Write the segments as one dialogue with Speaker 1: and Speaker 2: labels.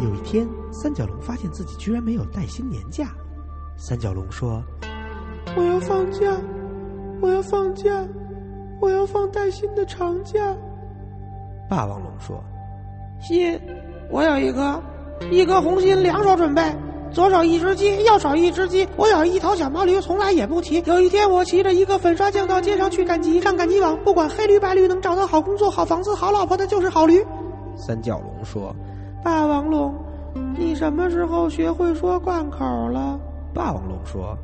Speaker 1: 有一天，三角龙发现自己居然没有带薪年假。三角龙说：“
Speaker 2: 我要放假，我要放假，我要放带薪的长假。”
Speaker 1: 霸王龙说：“
Speaker 2: 心，我有一颗，一颗红心两手准备，左手一只鸡，右手一只鸡。我有一头小毛驴，从来也不骑。有一天，我骑着一个粉刷匠到街上去赶集，上赶集网，不管黑驴白驴，能找到好工作、好房子、好老婆的就是好驴。”
Speaker 1: 三角龙说。
Speaker 2: 霸王龙，你什么时候学会说贯口了？
Speaker 1: 霸王龙说：“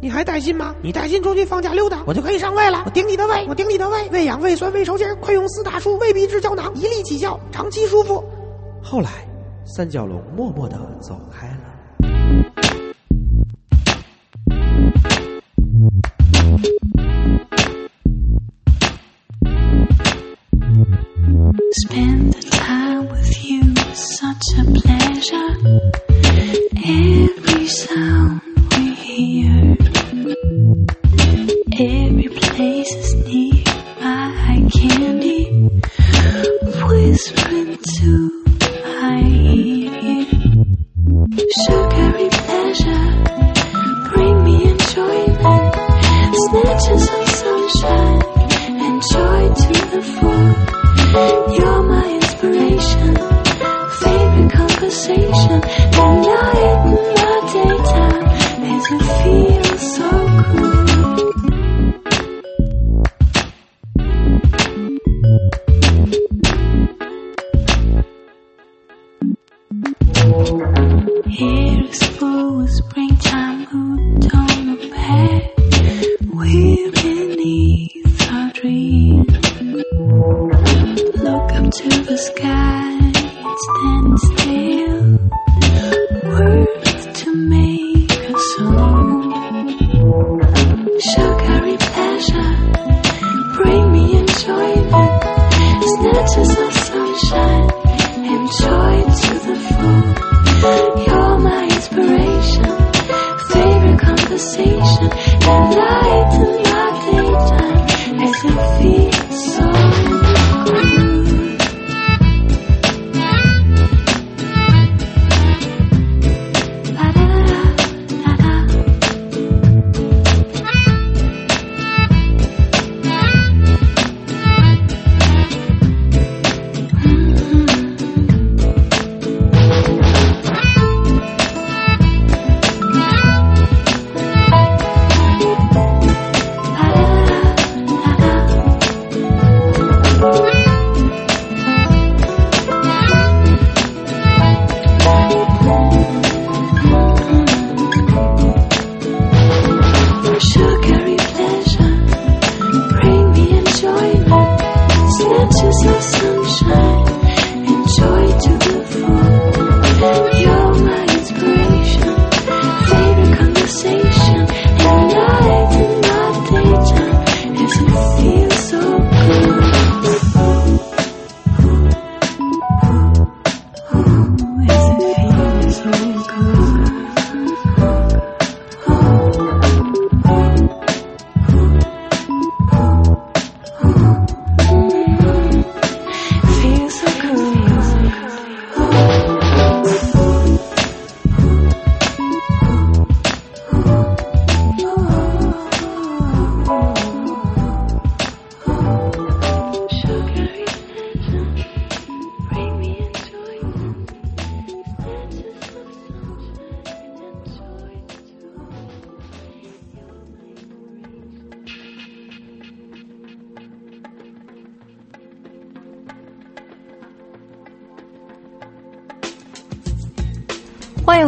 Speaker 2: 你还带薪吗？你带薪出去放假溜达，我就可以上位了。我顶你的胃，我顶你的胃，胃痒、胃酸、胃抽筋，快用四大叔胃必治胶囊，一粒起效，长期舒服。”
Speaker 1: 后来，三角龙默默的走开了。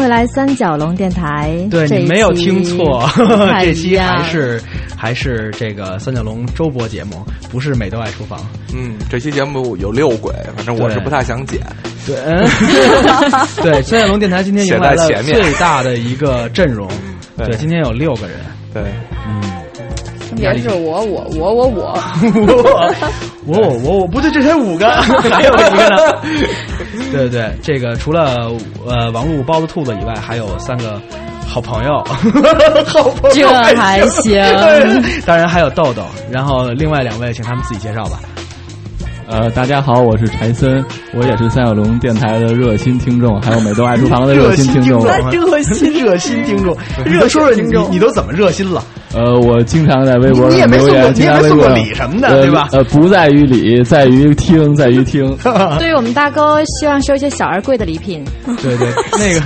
Speaker 3: 回来，三角龙电台。
Speaker 4: 对你没有听错 这期还是还是这个三角龙周播节目，不是美豆爱厨房。
Speaker 5: 嗯，这期节目有六鬼，反正我是不太想剪。
Speaker 4: 对，嗯 对，三角龙电台今天迎来了
Speaker 5: 写在前面
Speaker 4: 最大的一个阵容。
Speaker 5: 对
Speaker 4: 对，今天有六个人。
Speaker 5: 对，
Speaker 4: 嗯，
Speaker 6: 分别是我我我我我，
Speaker 4: 我我我我我不对，这才五个，还有一个呢。对对对，这个除了呃王璐、包子、兔子以外，还有三个好朋友，好朋友
Speaker 3: 这还行
Speaker 4: 对当然还有豆豆，然后另外两位请他们自己介绍吧。
Speaker 7: 呃，大家好，我是柴森，我也是三小龙电台的热心听众，还有美豆爱厨房的热心听众。
Speaker 4: 热心 热心听众，热说说你你你都怎么热心了？
Speaker 7: 呃，我经常在微博
Speaker 4: 你也没
Speaker 7: 留言，
Speaker 4: 送过你也没送过礼什么的，
Speaker 7: 呃
Speaker 4: 对吧？
Speaker 7: 呃，不在于礼，在于听，在于听。
Speaker 3: 对于我们大哥，希望收一些小而贵的礼品。
Speaker 4: 对对，那个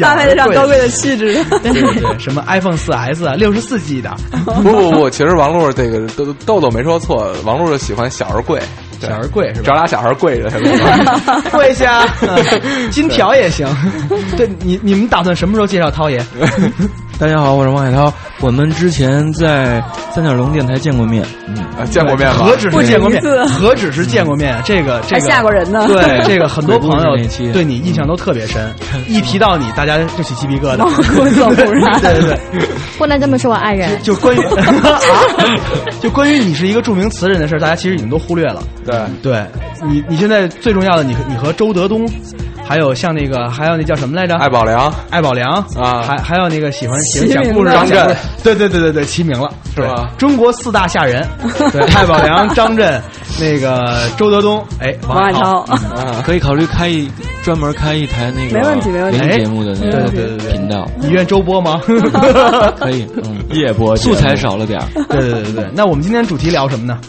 Speaker 6: 搭配得上高贵的气质。
Speaker 4: 对对对，什么 iPhone 四 S 啊，六十四 G 的，
Speaker 5: 不不不，其实王璐这个豆豆豆没说错，王璐就喜欢小而贵，
Speaker 4: 小而贵是吧？
Speaker 5: 找俩小孩跪着？
Speaker 4: 跪下，嗯金条也行。对你你们打算什么时候介绍涛爷？
Speaker 8: 大家好，我是王海涛。我们之前在三角龙电台见过面，嗯，
Speaker 5: 啊见过面吗？
Speaker 4: 何止是见过面何止是见过面？这个这
Speaker 6: 还
Speaker 4: 个
Speaker 6: 吓过人呢。
Speaker 4: 对，这个很多朋友对你印象都特别深，一提到你，大家就起鸡皮疙瘩。
Speaker 6: 毛骨悚然
Speaker 4: 对对对，
Speaker 3: 不能这么说，我爱人。
Speaker 4: 就关于 啊，就关于你是一个著名词人的事儿，大家其实已经都忽略了。
Speaker 5: 对，
Speaker 4: 对你，你现在最重要的，你和你和周德东，还有像那个，还有那叫什么来着？
Speaker 5: 艾宝良。
Speaker 4: 艾宝良。
Speaker 5: 啊。
Speaker 4: 还还有那个喜欢喜欢讲故事
Speaker 6: 的
Speaker 5: 张震。
Speaker 4: 对对对对对，齐名了，
Speaker 5: 是吧？
Speaker 4: 中国四大吓人，对，艾宝良、张震，那个周德东，哎，
Speaker 6: 王海涛，
Speaker 5: 啊，
Speaker 8: 可以考虑开一专门开一台那个
Speaker 6: 没问题没问题。
Speaker 8: 节目的那个
Speaker 4: 对对对对
Speaker 8: 频道，
Speaker 4: 你愿周播吗？
Speaker 8: 可以，嗯，
Speaker 7: 夜播
Speaker 8: 素材少了点儿，
Speaker 4: 对对对对对，那我们今天主题聊什么呢？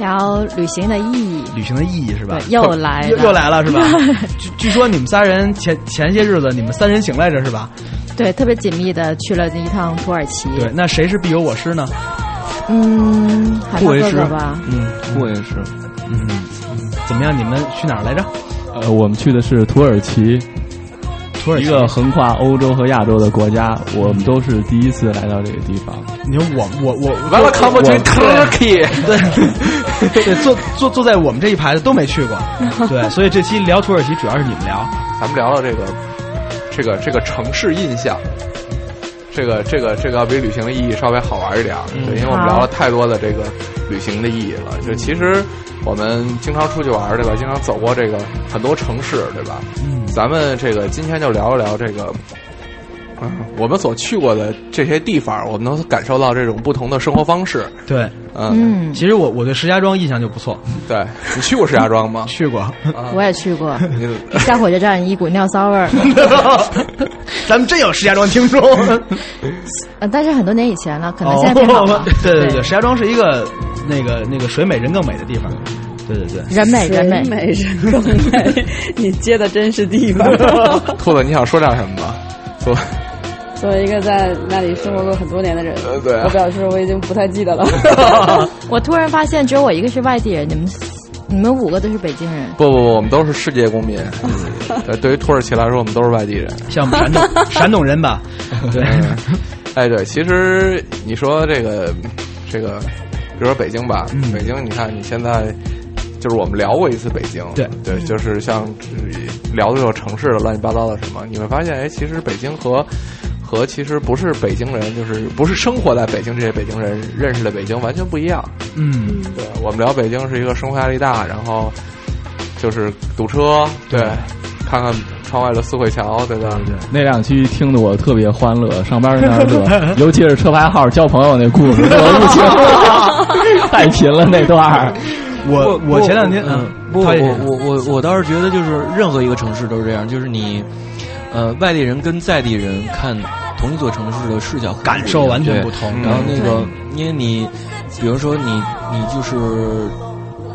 Speaker 3: 聊旅行的意义，
Speaker 4: 旅行的意义是吧？
Speaker 3: 对又来了
Speaker 4: 又又来了是吧？据据说你们仨人前前些日子你们三人行来着是吧？
Speaker 3: 对，特别紧密的去了一趟土耳其。
Speaker 4: 对，那谁是必有我师呢？
Speaker 3: 嗯，
Speaker 8: 不为师
Speaker 3: 吧。
Speaker 4: 嗯
Speaker 8: 我也是，
Speaker 4: 嗯，怎么样？你们去哪儿来着？
Speaker 7: 呃，我们去的是土耳其，
Speaker 4: 土耳其。
Speaker 7: 一个横跨欧洲和亚洲的国家，我们都是第一次来到这个地方。
Speaker 4: 你说我我我
Speaker 5: 完了，come to
Speaker 4: 我
Speaker 5: Turkey，
Speaker 4: 对 对，坐坐坐在我们这一排的都没去过，对，所以这期聊土耳其主要是你们聊。
Speaker 5: 咱们聊聊这个这个这个城市印象。这个这个这个要比旅行的意义稍微好玩一点儿，对，因为我们聊了太多的这个旅行的意义了。就其实我们经常出去玩，对吧？经常走过这个很多城市，对吧？
Speaker 4: 嗯，
Speaker 5: 咱们这个今天就聊一聊这个，嗯，我们所去过的这些地方，我们能感受到这种不同的生活方式。
Speaker 4: 对，
Speaker 5: 嗯，
Speaker 3: 嗯，
Speaker 4: 其实我我对石家庄印象就不错，
Speaker 5: 对你去过石家庄吗？
Speaker 4: 去过。
Speaker 3: 我也去过，
Speaker 5: 你
Speaker 3: 下火车站一股尿骚味儿。
Speaker 4: 咱们真有石家庄听众。
Speaker 3: 呃，但是很多年以前了，可能现在变好了。
Speaker 4: 哦对对对，石家庄是一个那个那个水美人更美的地方。对对对，
Speaker 3: 人美人美
Speaker 6: 人。美人更美，你接的真是地方。
Speaker 5: 兔子，你想说点什么吗？说，
Speaker 6: 作为一个在那里生活过很多年的人，
Speaker 5: 呃对啊
Speaker 6: 我表示我已经不太记得了。
Speaker 3: 我突然发现，只有我一个是外地人，你们你们五个都是北京人。
Speaker 5: 不不不，我们都是世界公民。对，对于土耳其来说，我们都是外地人。
Speaker 4: 像我们山东 山东人吧。对，
Speaker 5: 哎，对，其实你说这个这个，比如说北京吧，
Speaker 4: 嗯
Speaker 5: 北京，你看你现在就是我们聊过一次北京，
Speaker 4: 对
Speaker 5: 对，就是像聊的这个城市的乱七八糟的什么，你会发现，哎，其实北京和和其实不是北京人，就是不是生活在北京这些北京人认识的北京完全不一样。
Speaker 4: 嗯，
Speaker 5: 对我们聊北京是一个生活压力大，然后就是堵车，对，看看窗外的四惠桥，对吧？
Speaker 4: 对。
Speaker 7: 那两期听得我特别欢乐，上班那儿乐，尤其是车牌号交朋友那故事，我不行，太贫了那段儿。
Speaker 4: 我我前两天
Speaker 8: 嗯，不，我我我我倒是觉得，就是任何一个城市都是这样，就是你，呃，外地人跟在地人看同一座城市的视角
Speaker 4: 感受完全不同。
Speaker 8: 然后那个，因为你，比如说你你就是，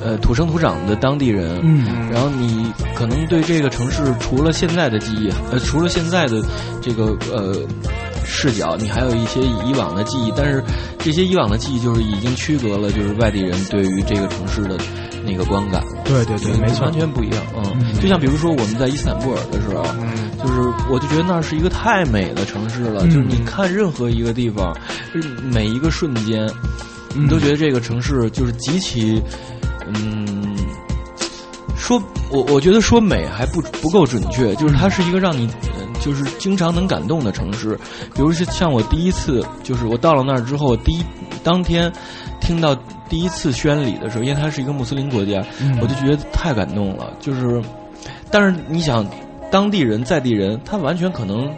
Speaker 8: 呃，土生土长的当地人，
Speaker 4: 嗯
Speaker 8: 然后你可能对这个城市除了现在的记忆，呃，除了现在的这个呃视角，你还有一些以往的记忆，但是这些以往的记忆就是已经区隔了，就是外地人对于这个城市的那个观感，
Speaker 4: 对对对，没错
Speaker 8: 完。全不一样。嗯，
Speaker 4: 嗯
Speaker 8: 就像比如说我们在伊斯坦布尔的时候，
Speaker 5: 嗯，
Speaker 8: 就是我就觉得那是一个太美的城市了，
Speaker 4: 嗯
Speaker 8: 就是你看任何一个地方，就是每一个瞬间，
Speaker 4: 嗯
Speaker 8: 你都觉得这个城市就是极其，嗯，说我我觉得说美还不不够准确，就是它是一个让你、呃就是经常能感动的城市。比如是像我第一次，就是我到了那儿之后，第一当天听到第一次宣礼的时候，因为它是一个穆斯林国家，
Speaker 4: 嗯
Speaker 8: 我就觉得太感动了。就是，但是你想，当地人在地人，他完全可能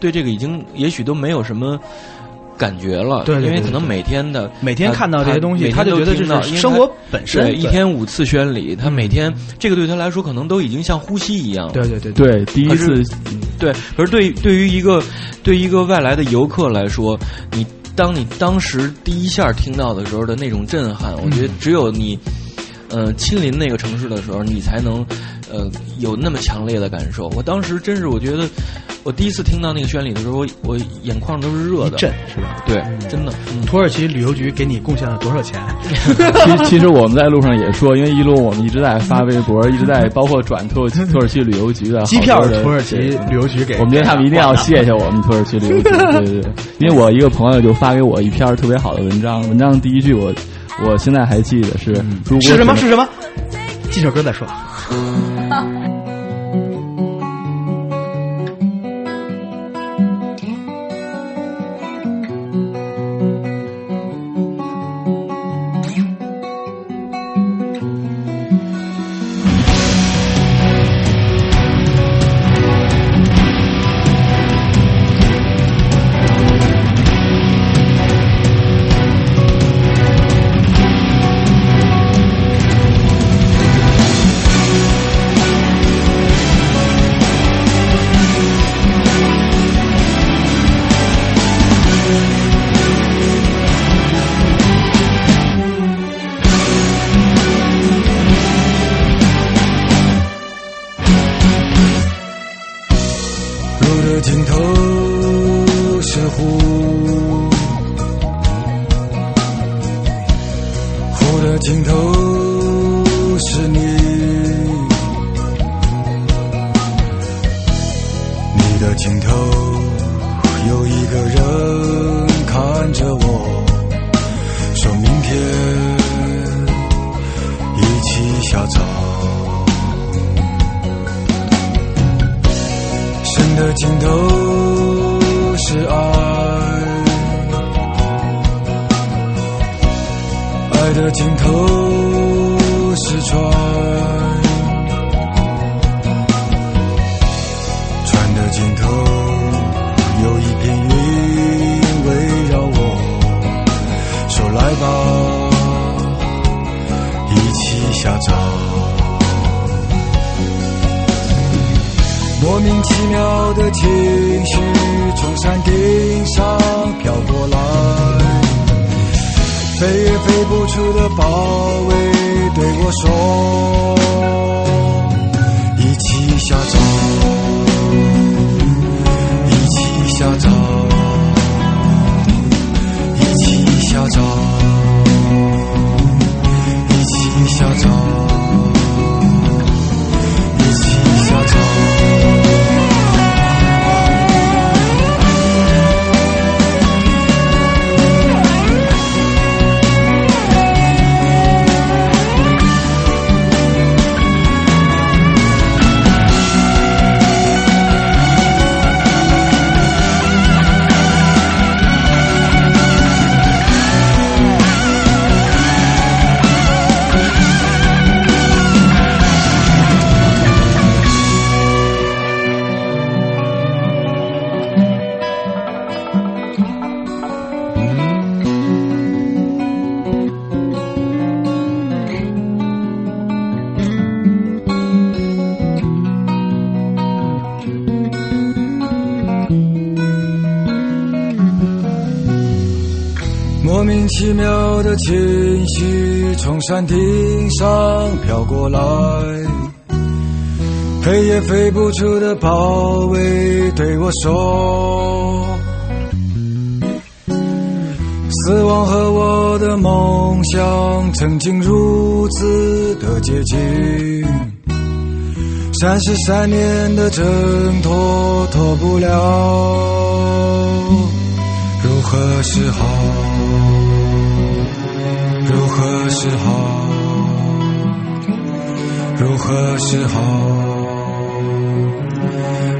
Speaker 8: 对这个已经也许都没有什么感觉了，
Speaker 4: 对对对
Speaker 8: 因为可能每天的
Speaker 4: 每天看到这些东西他就觉得是生活本身
Speaker 8: 对，一天五次宣礼，他每天这个对他来说可能都已经像呼吸一样了。
Speaker 4: 对对对
Speaker 7: 对，第一次
Speaker 8: 对，可是对对于一个对于一个外来的游客来说，你当你当时第一下听到的时候的那种震撼，我觉得只有你呃亲临那个城市的时候，你才能呃有那么强烈的感受。我当时真是我觉得，我第一次听到那个宣礼的时候，我我眼眶都是热的，
Speaker 4: 震是吧？
Speaker 8: 对，真的。嗯
Speaker 4: 土耳其旅游局给你贡献了多少钱？
Speaker 7: 其其实我们在路上也说，因为一路我们一直在发微博，一直在包括转土耳其土耳其旅游局的
Speaker 4: 机票
Speaker 7: 好多的
Speaker 4: 土耳其旅游局给，
Speaker 7: 我们觉得他们一定要谢谢我们土耳其旅游局，对对对，因为我一个朋友就发给我一篇特别好的文章，文章第一句我我现在还记得是，
Speaker 4: 是什么？
Speaker 7: 只
Speaker 4: 是什么？记首歌再说。
Speaker 9: 莫名其妙的情绪从山顶上飘过来，飞也飞不出的包围对我说：“一起下葬，一起下葬，一起下葬，一起下葬，我的情绪从山顶上飘过来，飞也飞不出的包围对我说：“死亡和我的梦想曾经如此的接近，三十三年的挣脱脱不了，如何是好？”如何是好？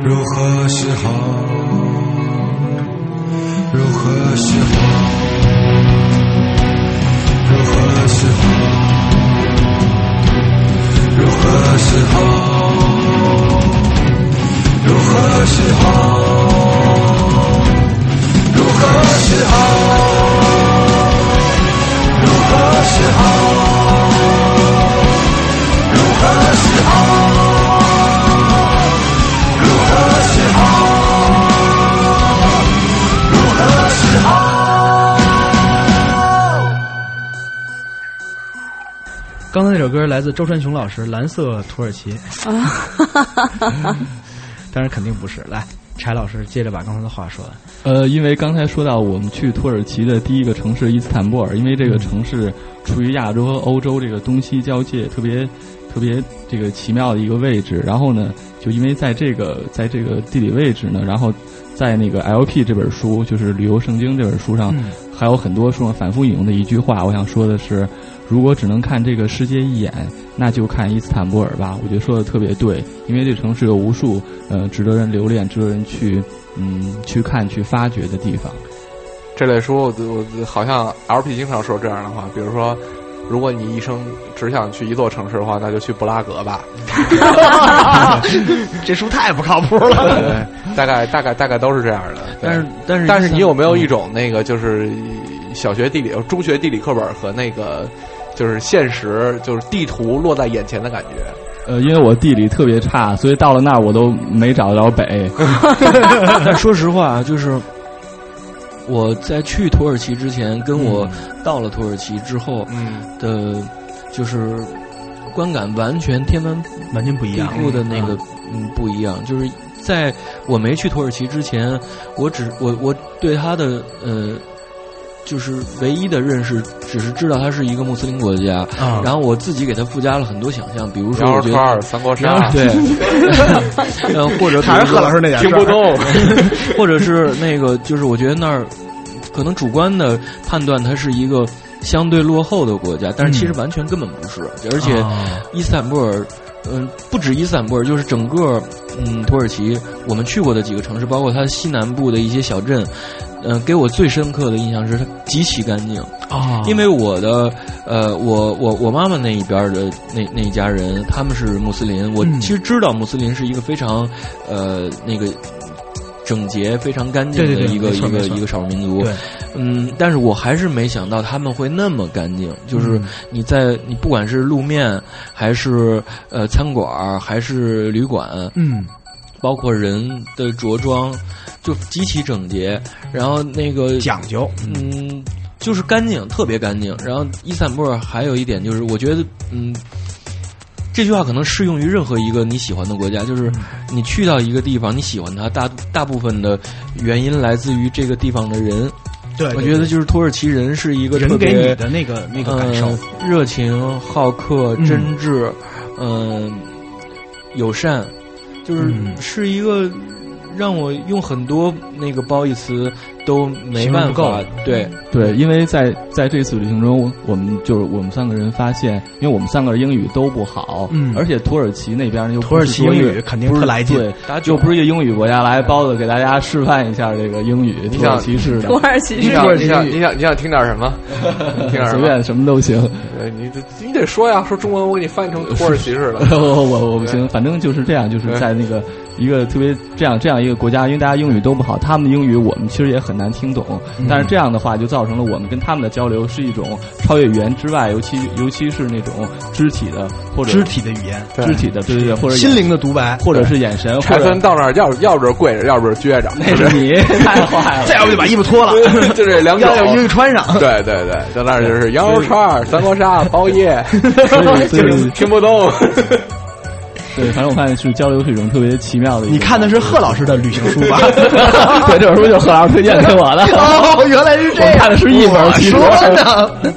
Speaker 9: 如何是好？如何是好？如何是好？如何是好？如何是好？如何是好？如何是好？
Speaker 4: 时候如何是好刚才那首歌来自周传雄老师蓝色土耳其。啊 当然肯定不是来柴老师接着把刚才的话说。完
Speaker 7: 呃因为刚才说到我们去土耳其的第一个城市伊斯坦布尔因为这个城市处于亚洲和欧洲这个东西交界特别特别这个奇妙的一个位置。然后呢，就因为在这个在这个地理位置呢，然后在那个 LP 这本书，就是旅游圣经这本书上，还有很多书上反复引用的一句话，我想说的是。如果只能看这个世界一眼，那就看伊斯坦布尔吧。我觉得说的特别对，因为这城市有无数呃值得人留恋、值得人去嗯去看、去发掘的地方。
Speaker 5: 这类书，我我好像 LP 经常说这样的话，比如说，如果你一生只想去一座城市的话，那就去布拉格吧。
Speaker 4: 这书太不靠谱了。
Speaker 5: 对，大概大概大概都是这样的。
Speaker 8: 但是但是
Speaker 5: 但是你有没有一种那个就是小学地理、中学地理课本和那个？就是现实，就是地图落在眼前的感觉。
Speaker 7: 呃，因为我地理特别差，所以到了那儿我都没找着北。
Speaker 8: 但 说实话，就是我在去土耳其之前，跟我到了土耳其之后的，就是观感完全天翻
Speaker 4: 完全不一样。
Speaker 8: 的那个嗯不一样，就是在我没去土耳其之前，我只我我对他的呃。就是唯一的认识，只是知道它是一个穆斯林国家，然后我自己给它附加了很多想象，比如说我觉得
Speaker 5: 三国杀，
Speaker 8: 对，呃，或者
Speaker 4: 还是贺老师那点
Speaker 5: 听不懂，
Speaker 8: 或者是那个，就是我觉得那儿可能主观的判断它是一个相对落后的国家，但是其实完全根本不是，而且伊斯坦布尔，嗯，不止伊斯坦布尔，就是整个嗯土耳其，我们去过的几个城市，包括它西南部的一些小镇。嗯，给我最深刻的印象是它极其干净
Speaker 4: 啊！
Speaker 8: 因为我的呃，我我我妈妈那一边的那那一家人，他们是穆斯林。我其实知道穆斯林是一个非常呃那个整洁、非常干净的一个一个一个少数民族。嗯，但是我还是没想到他们会那么干净。就是你在你不管是路面，还是呃餐馆，还是旅馆，
Speaker 4: 嗯，
Speaker 8: 包括人的着装。就极其整洁，然后那个
Speaker 4: 讲究，
Speaker 8: 嗯，就是干净，特别干净。然后伊斯坦布尔还有一点就是，我觉得，嗯，这句话可能适用于任何一个你喜欢的国家，就是你去到一个地方，你喜欢它，大大部分的原因来自于这个地方的人。
Speaker 4: 对，
Speaker 8: 我觉得就是土耳其人是一个
Speaker 4: 人给你的那个那个感受，
Speaker 8: 热情、好客、真挚，嗯，友善，就是是一个。让我用很多那个褒义词都没办法，对。
Speaker 7: 对，因为在在这次旅行中，我们就是我们三个人发现，因为我们三个人英语都不好，
Speaker 4: 嗯，
Speaker 7: 而且土耳其那边又
Speaker 4: 土耳其英语肯定
Speaker 7: 不
Speaker 4: 来劲，
Speaker 7: 对，就不是一个英语国家，来包子给大家示范一下这个英语，土耳其式的，
Speaker 6: 土耳其式，
Speaker 5: 土耳其，你想你想你想听点什么？听点
Speaker 7: 随便什么都行，
Speaker 5: 你你得说呀，说中文我给你翻译成土耳其式的，
Speaker 7: 我我我不行，反正就是这样，就是在那个。一个特别这样这样一个国家，因为大家英语都不好，他们的英语我们其实也很难听懂。但是这样的话，就造成了我们跟他们的交流是一种超越语言之外，尤其尤其是那种肢体的或者
Speaker 4: 肢体的语言，
Speaker 7: 肢体的对对对，或者
Speaker 4: 心灵的独白，
Speaker 7: 或者是眼神。
Speaker 5: 柴分到那儿要要不是跪着，要不是撅着，
Speaker 7: 那是你 太坏了。
Speaker 4: 再要不就把衣服脱了，
Speaker 5: 就这两种，
Speaker 4: 衣服穿上。
Speaker 5: 对对对，在那儿就是羊肉串、三国杀、包夜，听不懂。
Speaker 7: 对，反正我看是交流是一种特别奇妙的。
Speaker 4: 你看的是贺老师的旅行书吧？
Speaker 7: 对，这本书就是贺老师推荐给我的。
Speaker 4: 哦，原来是这样。
Speaker 7: 我看的是一本，其实
Speaker 4: 呢。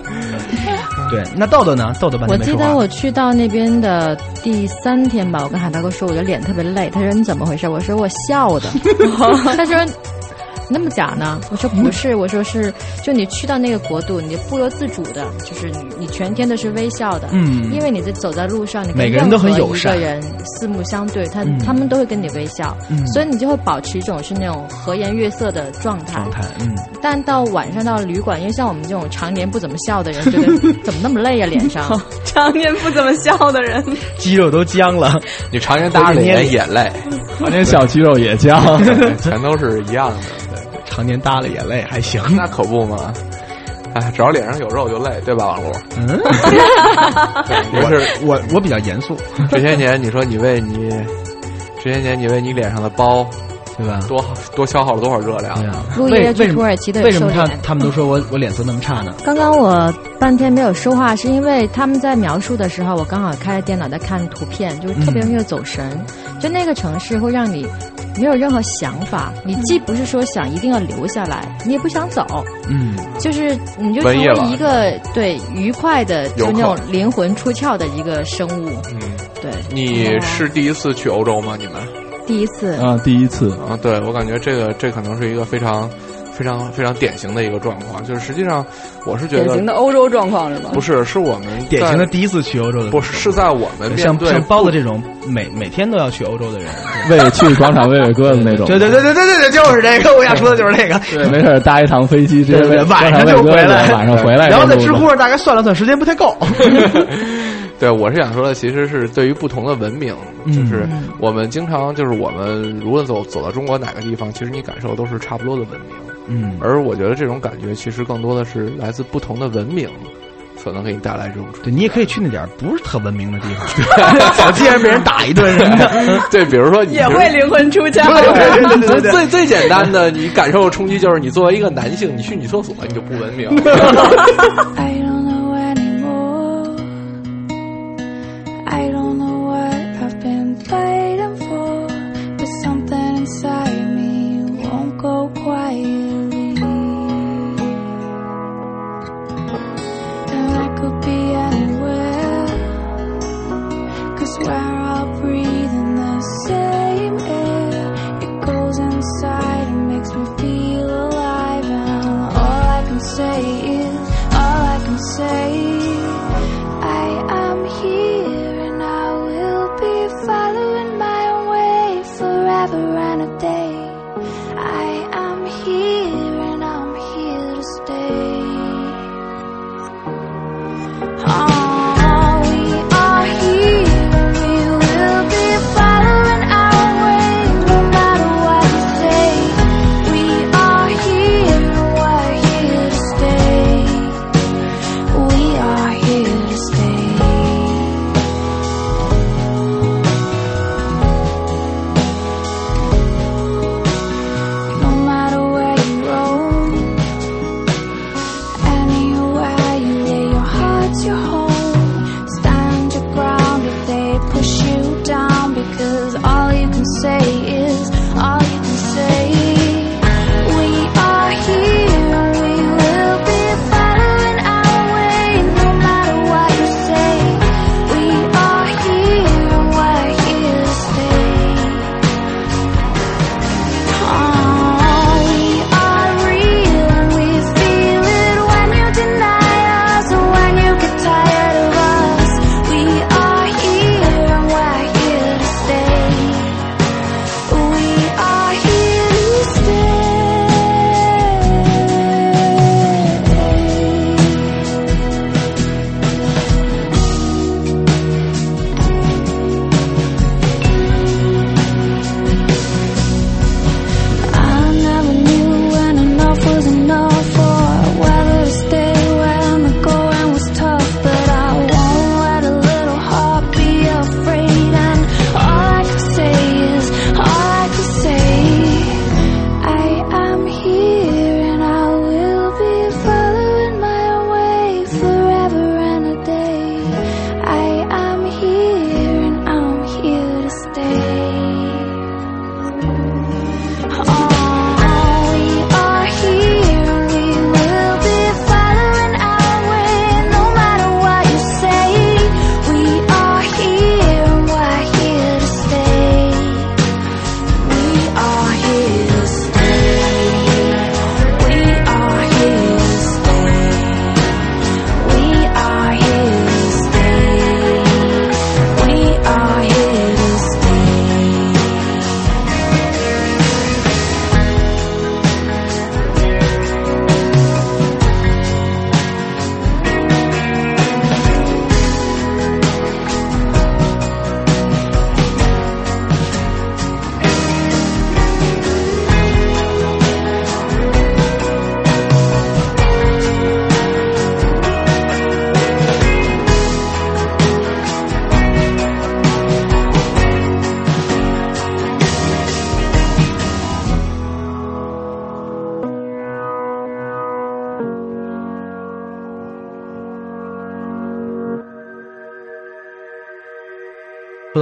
Speaker 4: 对，那豆豆呢？豆豆，
Speaker 3: 我记得我去到那边的第三天吧，我跟海大哥说，我的脸特别累。他说你怎么回事？我说我笑的。他说。那么假呢？我说不是，我说是，就你去到那个国度，你不由自主的，就是你你全天都是微笑的，
Speaker 4: 嗯，
Speaker 3: 因为你在走在路上，你
Speaker 4: 每个人都很友善，
Speaker 3: 一个人四目相对，他他们都会跟你微笑，嗯所以你就会保持一种是那种和颜悦色的状态。
Speaker 4: 状态，嗯。
Speaker 3: 但到晚上到旅馆，因为像我们这种常年不怎么笑的人，觉得 怎么那么累啊？脸上
Speaker 6: 常年不怎么笑的人，
Speaker 4: 肌肉都僵了。
Speaker 5: 你常年搭着脸也累，
Speaker 7: 常年小肌肉也僵，
Speaker 5: 全都是一样的。
Speaker 4: 常年搭了眼泪还行，
Speaker 5: 那可不嘛！哎，只要脸上有肉就累，对吧，王璐？
Speaker 4: 嗯，我是我我比较严肃。
Speaker 5: 这些年你说你为你这些年你为你脸上的包
Speaker 4: 对吧？
Speaker 10: 多多消耗了多少热量？
Speaker 4: 对啊，
Speaker 3: 陆爷去土耳其的
Speaker 4: 为什么他他们都说我我脸色那么差呢？
Speaker 3: 刚刚我半天没有说话，是因为他们在描述的时候，我刚好开着电脑在看图片，就是特别容易走神。就那个城市会让你没有任何想法，你既不是说想一定要留下来，你也不想走，
Speaker 4: 嗯，
Speaker 3: 就是你就成为一个对愉快的，就那种灵魂出窍的一个生物。
Speaker 10: 嗯，
Speaker 3: 对。
Speaker 10: 你是第一次去欧洲吗？你们？
Speaker 3: 第一次
Speaker 7: 啊，第一次
Speaker 10: 啊，对我感觉这个这可能是一个非常非常非常典型的一个状况，就是实际上我是觉得
Speaker 6: 典型的欧洲状况是吧？
Speaker 10: 不是，是我们
Speaker 4: 典型的第一次去欧洲的，
Speaker 10: 不是是在我们
Speaker 4: 像像包子这种每每天都要去欧洲的人，
Speaker 7: 为去广场喂喂鸽子那种，
Speaker 4: 对对对对对对对，就是这个，我想说的就是这个，
Speaker 7: 对，没事搭一趟飞机直接
Speaker 4: 晚上就回来，
Speaker 7: 晚上回来，
Speaker 4: 然后在知乎上大概算了算，时间不太够。
Speaker 10: 对，我是想说的，其实是对于不同的文明，就是我们经常就是我们无论走走到中国哪个地方，其实你感受都是差不多的文明。
Speaker 4: 嗯，
Speaker 10: 而我觉得这种感觉其实更多的是来自不同的文明，可能给你带来这种。
Speaker 4: 对你也可以去那点不是特文明的地方，小街上被人打一顿什么的。
Speaker 10: 对，比如说你
Speaker 6: 也会灵魂出窍。
Speaker 4: 对对对，
Speaker 10: 最最简单的，你感受冲击就是你作为一个男性，你去女厕所你就不文明。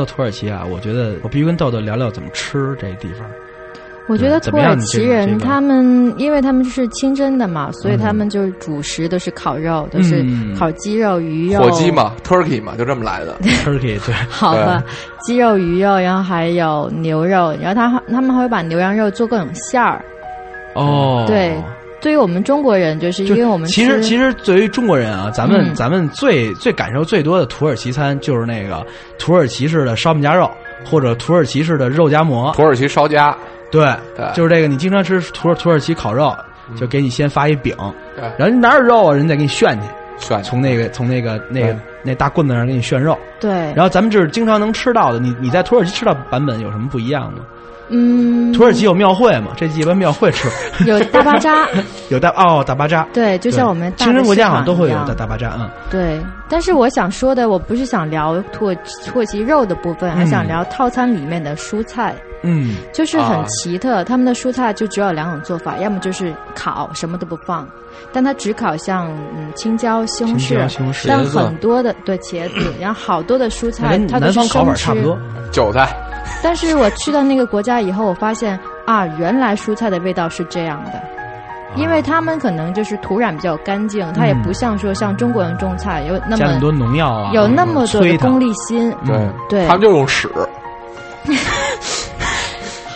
Speaker 4: 到土耳其啊，我觉得我必须跟豆豆聊聊怎么吃这地方。
Speaker 3: 我觉得土耳其人
Speaker 4: 这个
Speaker 3: 他们，因为他们是清真的嘛，所以他们就是主食都是烤肉，都是
Speaker 4: 嗯
Speaker 3: 烤鸡肉、鱼肉。
Speaker 5: 火鸡嘛，turkey 嘛，就这么来的。
Speaker 4: Turkey 对，
Speaker 3: 好吧，鸡肉、鱼肉，然后还有牛肉，然后他他们还会把牛羊肉做各种馅儿。
Speaker 4: 哦，
Speaker 3: 对，对于我们中国人，就是因为我们
Speaker 4: 其实其实对于中国人啊，咱们、
Speaker 3: 嗯
Speaker 4: 咱们最最感受最多的土耳其餐就是那个土耳其式的烧饼夹肉，或者土耳其式的肉夹馍。
Speaker 5: 土耳其烧夹，
Speaker 4: 对，
Speaker 5: 对
Speaker 4: 就是这个。你经常吃土耳土耳其烤肉，就给你先发一饼，
Speaker 5: 对
Speaker 4: 然后你哪有肉啊，人再给你炫去，
Speaker 5: 炫
Speaker 4: 从那个从那个那个
Speaker 5: 对
Speaker 4: 那大棍子上给你炫肉。
Speaker 3: 对，
Speaker 4: 然后咱们这是经常能吃到的，你你在土耳其吃到版本有什么不一样吗？
Speaker 3: 嗯，
Speaker 4: 土耳其有庙会嘛？这一般庙会吃，
Speaker 3: 有大巴扎，
Speaker 4: 有大哦大巴扎，
Speaker 3: 对，就像我们大的
Speaker 4: 清真国家好像都会有大大巴扎，嗯，
Speaker 3: 对，但是我想说的，我不是想聊土耳土耳其肉的部分，还想聊套餐里面的蔬菜，
Speaker 4: 嗯，
Speaker 3: 就是很
Speaker 5: 啊
Speaker 3: 奇特。他们的蔬菜就只有两种做法，要么就是烤，什么都不放，但它只烤像嗯青椒、西红柿
Speaker 4: 西红柿
Speaker 3: 但很多的对茄子，然后好多的蔬菜
Speaker 4: 跟
Speaker 3: 它都是
Speaker 4: 南方烤法
Speaker 3: 生吃
Speaker 4: 差不多。。
Speaker 5: 韭菜，
Speaker 3: 但是我去到那个国家以后，我发现啊，原来蔬菜的味道是这样的。因为他们可能就是土壤比较干净，它也不像说像中国人种菜有那么
Speaker 4: 很多农药啊，
Speaker 3: 有那么多的功利心。
Speaker 4: 对
Speaker 3: 对
Speaker 5: 他们就用屎，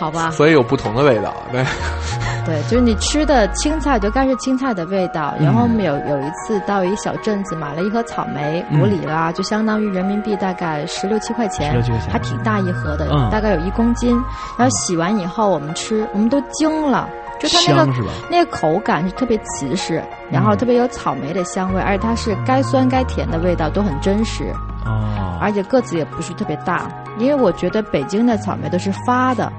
Speaker 3: 好吧，
Speaker 5: 所以有不同的味道。对，
Speaker 3: 对，就是你吃的青菜就该是青菜的味道。
Speaker 4: 嗯
Speaker 3: 然后我们有有一次到一小镇子买了一盒草莓，
Speaker 4: 嗯
Speaker 3: 五里拉，就相当于人民币大概十六七块钱
Speaker 4: ，16 17块钱
Speaker 3: 还挺大一盒的，
Speaker 4: 嗯
Speaker 3: 大概有一公斤。然后洗完以后我们吃，我们都惊了。就它那个？那个口感是特别瓷实，然后特别有草莓的香味，而且它是该酸该甜的味道都很真实，
Speaker 4: 哦，
Speaker 3: 而且个子也不是特别大。因为我觉得北京的草莓都是发的，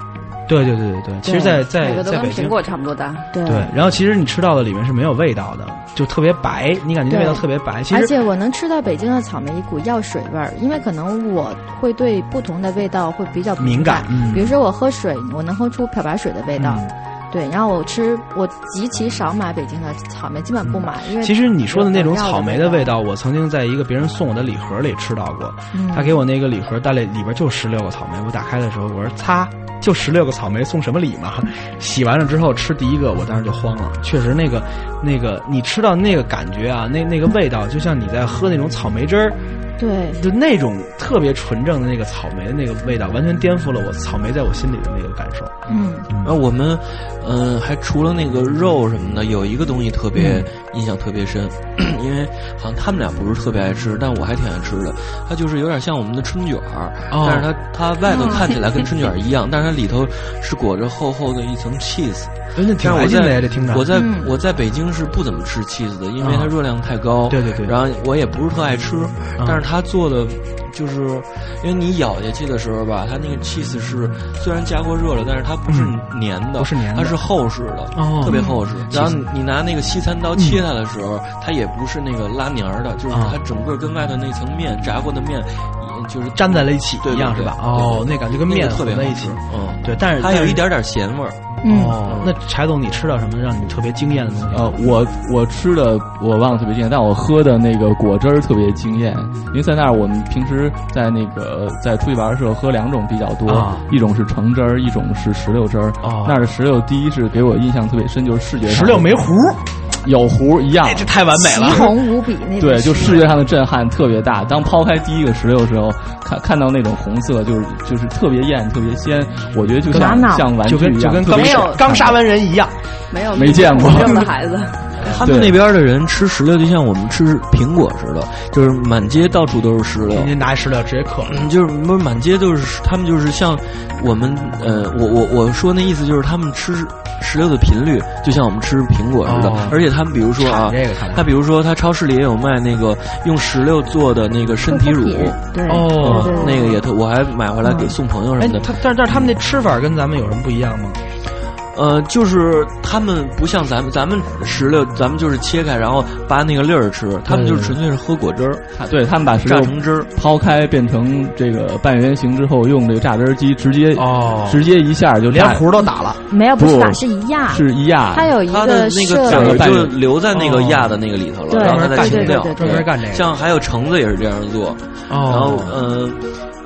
Speaker 4: 对对对对对，其实在，在
Speaker 6: 每个都
Speaker 4: 在北京，
Speaker 6: 跟苹果差不多大。
Speaker 3: 对
Speaker 4: 对，然后其实你吃到的里面是没有味道的，就特别白，你感觉那味道特别白。其实
Speaker 3: 而且我能吃到北京的草莓一股药水味儿，因为可能我会对不同的味道会比较
Speaker 4: 敏感嗯
Speaker 3: 比如说我喝水，我能喝出漂白水的味道。
Speaker 4: 嗯
Speaker 3: 对，然后我吃，我极其少买北京的草莓，基本不买，因为
Speaker 4: 其实你说的那种草莓
Speaker 3: 的
Speaker 4: 的味道，我曾经在一个别人送我的礼盒里吃到过。
Speaker 3: 嗯
Speaker 4: 他给我那个礼盒，带了里边就十六个草莓。我打开的时候，我说擦，就十六个草莓，送什么礼嘛？洗完了之后吃第一个，我当时就慌了。确实，那个那个你吃到那个感觉啊，那那个味道，就像你在喝那种草莓汁儿，
Speaker 3: 对
Speaker 4: 就那种特别纯正的那个草莓的那个味道，完全颠覆了我草莓在我心里的那个感受。
Speaker 3: 嗯
Speaker 8: 然后我们，嗯、还除了那个肉什么的，有一个东西特别、
Speaker 4: 嗯
Speaker 8: 印象特别深，因为好像他们俩不是特别爱吃，但我还挺爱吃的。它就是有点像我们的春卷儿，
Speaker 4: 哦
Speaker 8: 但是它它外头看起来跟春卷儿一样，但是它里头是裹着厚厚的一层 cheese。
Speaker 4: 哎那挺
Speaker 8: 但是我
Speaker 4: 来劲的呀，
Speaker 8: 在
Speaker 4: 这听着。
Speaker 8: 我在、
Speaker 3: 嗯
Speaker 8: 我在北京是不怎么吃 cheese 的，因为它
Speaker 4: 啊
Speaker 8: 热量太高。
Speaker 4: 对对对
Speaker 8: 然后我也不是特爱吃，
Speaker 4: 啊
Speaker 8: 但是他做的就是因为你咬下去的时候吧，它那个 cheese 是虽然加过热了，但是它不是
Speaker 4: 嗯
Speaker 8: 粘的，
Speaker 4: 不是粘的
Speaker 8: 它是厚实的，
Speaker 4: 哦
Speaker 8: 特别厚实。然后你拿那个西餐刀切它的时候，它也不是那个拉黏儿的，就是
Speaker 4: 啊
Speaker 8: 它整个跟外头那层面炸过的面，也就是
Speaker 4: 粘在了一起
Speaker 8: 对
Speaker 4: 一样是吧？哦，那感觉跟面
Speaker 8: 特别
Speaker 4: 混在一起。
Speaker 8: 嗯，
Speaker 4: 对，但是
Speaker 8: 它有一点点咸味儿。
Speaker 3: 嗯，
Speaker 4: 哦，那柴总，你吃到什么让你特别惊艳的东西？
Speaker 7: 呃，我我吃的我忘了特别惊艳，但我喝的那个果汁儿特别惊艳。因为在那儿我们平时在那个在出去玩的时候喝两种比较多，
Speaker 4: 啊
Speaker 7: 一种是橙汁儿，一种是石榴汁儿。
Speaker 4: 哦
Speaker 7: 那儿的石榴第一是给我印象特别深，就是视觉上
Speaker 4: 石榴没核，
Speaker 7: 有弧一样。
Speaker 4: 哎，，这太完美
Speaker 3: 奇
Speaker 4: 了。
Speaker 3: 红无比那
Speaker 7: 对，就视觉上的震撼特别大。当抛开第一个石榴的时候，看看到那种红色，就是就是特别艳、特别鲜，我觉得就像像玩具一样，
Speaker 4: 就跟就跟刚
Speaker 6: 没有
Speaker 4: 刚杀完人一样，
Speaker 6: 没有
Speaker 7: 没见过。
Speaker 6: 这样的孩子，
Speaker 8: 他们那边的人吃石榴就像我们吃苹果似的，就是满街到处都是石榴。
Speaker 4: 人家拿石榴直接嗑。
Speaker 8: 嗯，就是不是满街都是，他们就是像我们呃，我我我说那意思就是他们吃石榴的频率就像我们吃苹果似的，
Speaker 4: 哦
Speaker 8: 而且他们比如说啊，
Speaker 4: 这个
Speaker 8: 他比如说他超市里也有卖那个用石榴做的那个身体乳，
Speaker 3: 对
Speaker 4: 哦
Speaker 3: 对对对
Speaker 8: 那个也特，我还买回来给送朋友什
Speaker 4: 哎
Speaker 8: 么的。，
Speaker 4: 他但是但是他们那吃法跟咱们有什么不一样吗？
Speaker 8: 呃，就是他们不像咱们，咱们石榴，咱们就是切开然后扒那个粒儿吃，他们就是纯粹是喝果汁儿，
Speaker 7: 啊对他们把石榴
Speaker 8: 榨成汁儿。
Speaker 7: 抛开变成这个半圆形之后，用这个榨汁机直接
Speaker 4: 哦。
Speaker 7: 直接一下就
Speaker 4: 连
Speaker 7: 榨
Speaker 4: 核都打了。
Speaker 3: 没有不是打是一压，
Speaker 7: 是一压，
Speaker 3: 它有一
Speaker 8: 它的那个籽儿就留在那个压的那个里头了，然后它再清掉。
Speaker 4: 专门干这个。
Speaker 8: 像还有橙子也是这样做，然后
Speaker 4: 哦，
Speaker 8: 呃，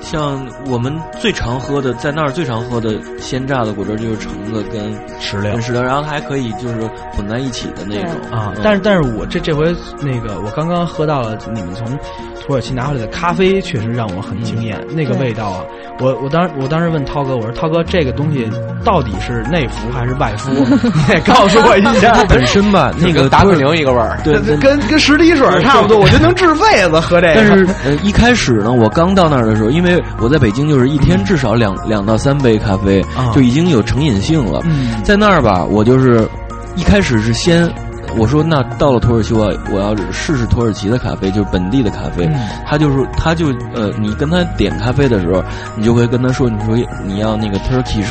Speaker 8: 像我们最常喝的，在那儿最常喝的鲜榨的果汁就是橙子跟
Speaker 4: 石榴
Speaker 8: 跟石榴，然后它还可以就是混在一起的那种
Speaker 4: 啊
Speaker 8: 嗯。
Speaker 4: 但是，但是我这这回那个，我刚刚喝到了你们从土耳其拿回来的咖啡，确实让我很惊艳。那个味道啊，我我当时我当时问涛哥，我说涛哥，这个东西到底是内服还是外敷？你得告诉我一下。
Speaker 8: 它本身吧，那个
Speaker 5: 达克宁一个味儿，
Speaker 8: 对，对
Speaker 4: 跟跟十滴水差不多，我觉得能治痱子喝这个。
Speaker 8: 但是呃，一开始呢，我刚到那儿的时候，因为我在北京就是一天至少两两到三杯咖啡，
Speaker 4: 啊
Speaker 8: 就已经有成瘾性了。
Speaker 4: 嗯
Speaker 8: 在那儿吧，我就是一开始是先。我说那到了土耳其，我我要试试土耳其的咖啡，就是本地的咖啡。
Speaker 4: 嗯
Speaker 8: 他就是他就呃，你跟他点咖啡的时候，你就会跟他说，你说你要那个 Turkish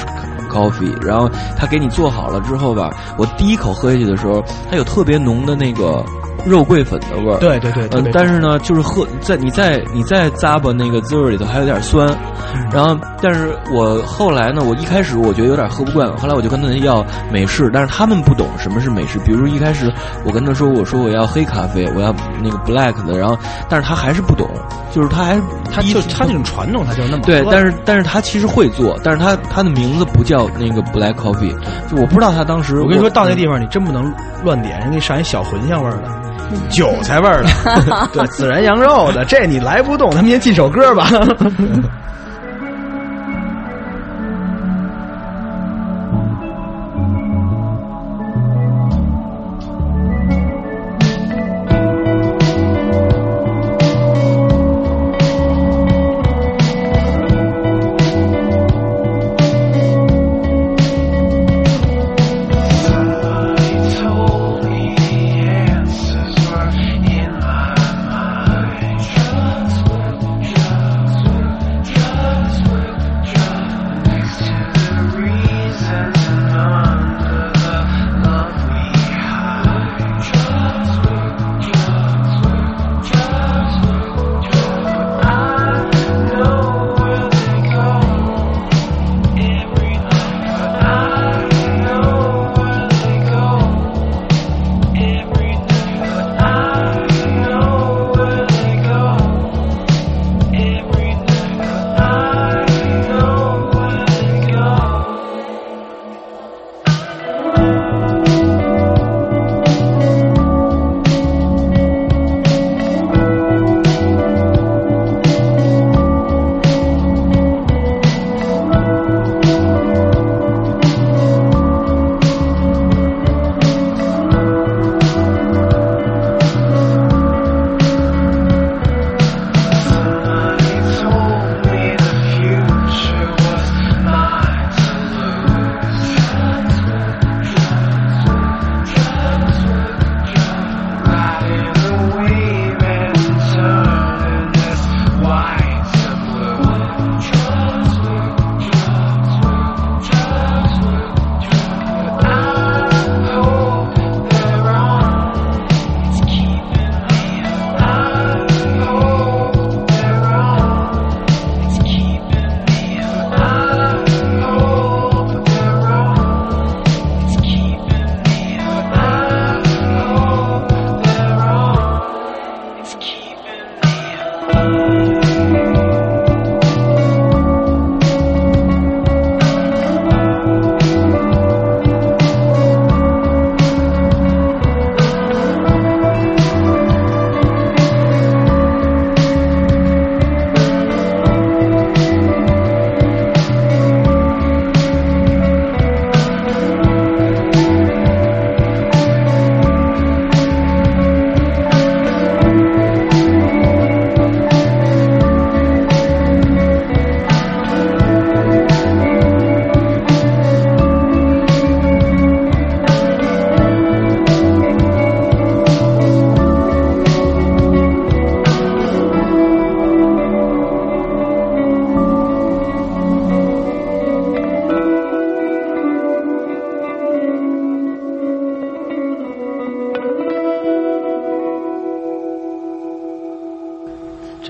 Speaker 8: coffee，然后他给你做好了之后吧，我第一口喝下去的时候，它有特别浓的那个肉桂粉的味儿。
Speaker 4: 对对对，
Speaker 8: 嗯
Speaker 4: 别，
Speaker 8: 但是呢，就是喝在你在你在咂巴那个滋味里头还有点酸，然后但是我后来呢，我一开始我觉得有点喝不惯，后来我就跟他们要美式，但是他们不懂什么是美式，比如一开始我跟他说我说我要黑咖啡，我要那个 black 的，然后但是他还是不懂，就是他还
Speaker 4: 他就他这种传统，他就那么喝，
Speaker 8: 对但是但是他其实会做，但是他他的名字不叫那个 black coffee，就我不知道他当时
Speaker 4: 我跟你说，到那地方你真不能乱点，人给你上一小茴香味儿的。韭菜味儿的，对，孜然羊肉的，这你来不动。咱们先进首歌吧。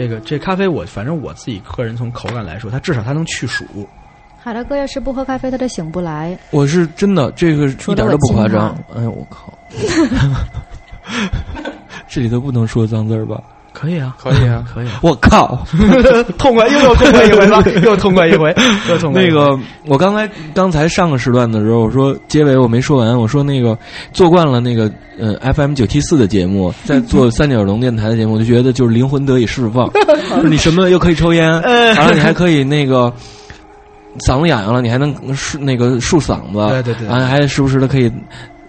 Speaker 4: 这个这咖啡我反正我自己个人从口感来说，它至少它能去暑。
Speaker 3: 海大哥要是不喝咖啡，他就醒不来。
Speaker 8: 我是真的，这个一点都不夸张。哎呦，我靠！这里头不能说脏字儿吧？
Speaker 4: 可以啊，
Speaker 5: 可以啊，
Speaker 4: 可以。
Speaker 8: 我靠，
Speaker 4: 痛快又又痛快一回了，又痛快一回，又痛快。
Speaker 8: 那个，我刚才刚才上个时段的时候，我说结尾我没说完，我说那个做惯了那个呃 FM 九七四的节目，在做三角龙电台的节目，我就觉得就是灵魂得以释放，就是你什么又可以抽烟，然后你还可以那个。嗓子痒痒了，你还能竖那个竖嗓子，
Speaker 4: 对对对，
Speaker 8: 然后还时不时的可以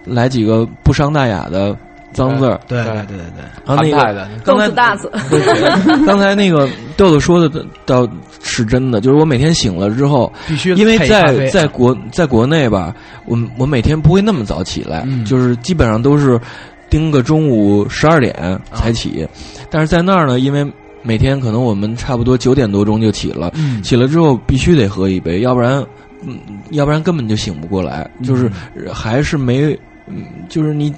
Speaker 8: 来几个不伤大雅的脏字儿，
Speaker 4: 对对对。对对。
Speaker 8: 然后那个刚才
Speaker 6: 大字，
Speaker 8: 刚才那个豆豆说的倒是真的，就是我每天醒了之后，
Speaker 4: 必须
Speaker 8: 因为在在国在国内吧，我我每天不会那么早起来，就是基本上都是盯个中午十二点才起，但是在那儿呢，因为。每天可能我们差不多九点多钟就起了，起了之后必须得喝一杯，要不然，嗯，要不然根本就醒不过来，就是还是没，嗯，就是你，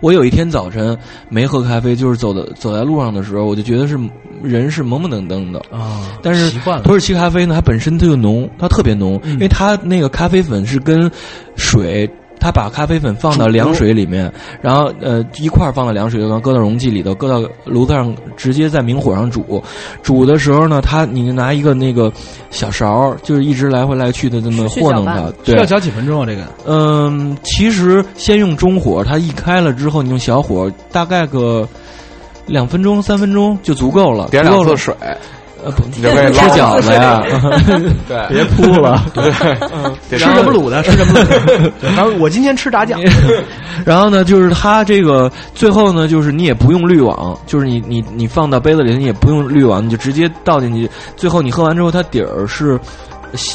Speaker 8: 我有一天早晨没喝咖啡，就是走的走在路上的时候，我就觉得是人是懵懵登登的
Speaker 4: 啊。
Speaker 8: 但是土耳其咖啡呢，它本身它就浓，它特别浓，因为它那个咖啡粉是跟水。他把咖啡粉放到凉水里面，然后呃一块儿放到凉水里头，搁到容器里头，搁到炉子上，直接在明火上煮。煮的时候呢，他你拿一个那个小勺，就是一直来回来去的这么和弄它。需，
Speaker 4: 要搅几分钟啊？这个？
Speaker 8: 嗯，其实先用中火，它一开了之后，你用小火，大概个两分钟、三分钟就足够了。
Speaker 5: 点两次水。
Speaker 8: 你这吃饺子呀？
Speaker 5: 对，
Speaker 7: 别哭了。
Speaker 5: 对，
Speaker 4: 吃什么卤的？吃什么卤的？然后我今天吃炸酱。
Speaker 8: 然后呢，就是它这个最后呢，就是你也不用滤网，就是你你你放到杯子里，你也不用滤网，你就直接倒进去。最后你喝完之后，它底儿是。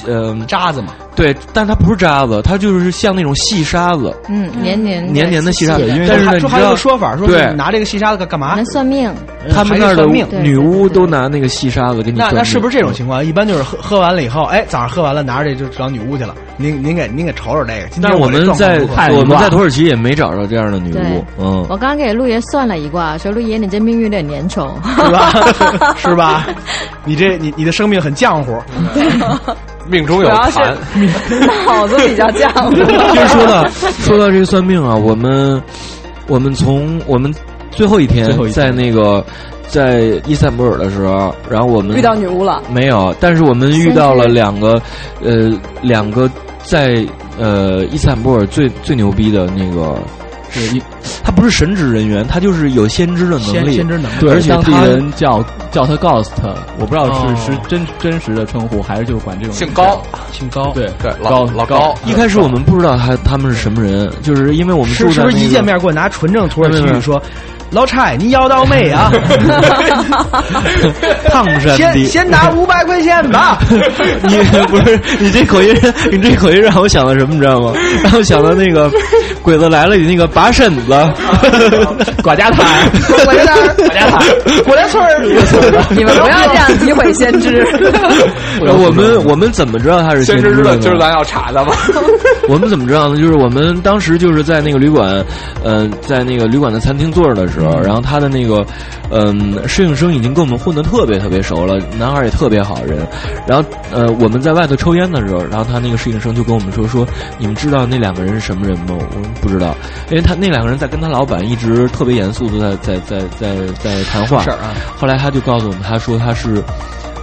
Speaker 8: 呃，
Speaker 4: 渣子嘛，
Speaker 8: 对，但它不是渣子，它就是像那种细沙子，
Speaker 3: 嗯，黏黏
Speaker 8: 黏黏的细沙子。
Speaker 4: 但
Speaker 8: 是呢，
Speaker 4: 说还有个说法，说拿这个细沙子干干嘛？
Speaker 3: 能算命。
Speaker 8: 他们那儿的女巫都拿那个细沙子给你。
Speaker 4: 那那是不是这种情况？一般就是喝喝完了以后，哎，早上喝完了，拿着这就找女巫去了。您您给您给瞅瞅这个。
Speaker 8: 但是我们在我们在土耳其也没找着这样的女巫。嗯，
Speaker 3: 我刚刚给陆爷算了一卦，说陆爷你这命运有点粘稠，
Speaker 4: 是吧？是吧？你这你你的生命很浆糊。
Speaker 5: 命中有残，
Speaker 6: 脑子比较犟。
Speaker 8: 其实说到说到这个算命啊，我们我们从我们最后一天在那个在伊斯坦布尔的时候，然后我们
Speaker 6: 遇到女巫了
Speaker 8: 没有？但是我们遇到了两个呃两个在呃伊斯坦布尔最最牛逼的那个。一，他不是神职人员，他就是有先知的能力，
Speaker 4: 先知能力。
Speaker 7: 对，而且当地人叫叫他 Ghost，我不知道是是真真实的称呼，还是就管这种
Speaker 5: 姓高，
Speaker 4: 姓高，
Speaker 7: 对
Speaker 5: 对，老老高。
Speaker 8: 一开始我们不知道他他们是什么人，就是因为我们
Speaker 4: 是是不是一见面给我拿纯正土耳其语说。老蔡，你要到没啊？
Speaker 8: 胖山
Speaker 4: 先先拿五百块钱吧。
Speaker 8: 你不是你这口音，你这口音让我想到什么，你知道吗？让我想到那个鬼子来了，你那个拔身子，
Speaker 4: 管家摊，
Speaker 6: 管家摊，
Speaker 4: 管家摊，寡家村儿。
Speaker 6: 你们不要这样诋毁先知。
Speaker 8: 我们我们怎么知道他是
Speaker 5: 先
Speaker 8: 知
Speaker 5: 的？就是咱要查的吗？
Speaker 8: 我们怎么知道呢？就是我们当时就是在那个旅馆，呃，在那个旅馆的餐厅坐着的时候。然后他的那个，嗯，摄影生已经跟我们混的特别特别熟了，男孩也特别好人。然后，呃，我们在外头抽烟的时候，然后他那个摄影生就跟我们说说，你们知道那两个人是什么人吗？我们不知道，因为他那两个人在跟他老板一直特别严肃的在在在在在谈话。后来他就告诉我们，他说他是，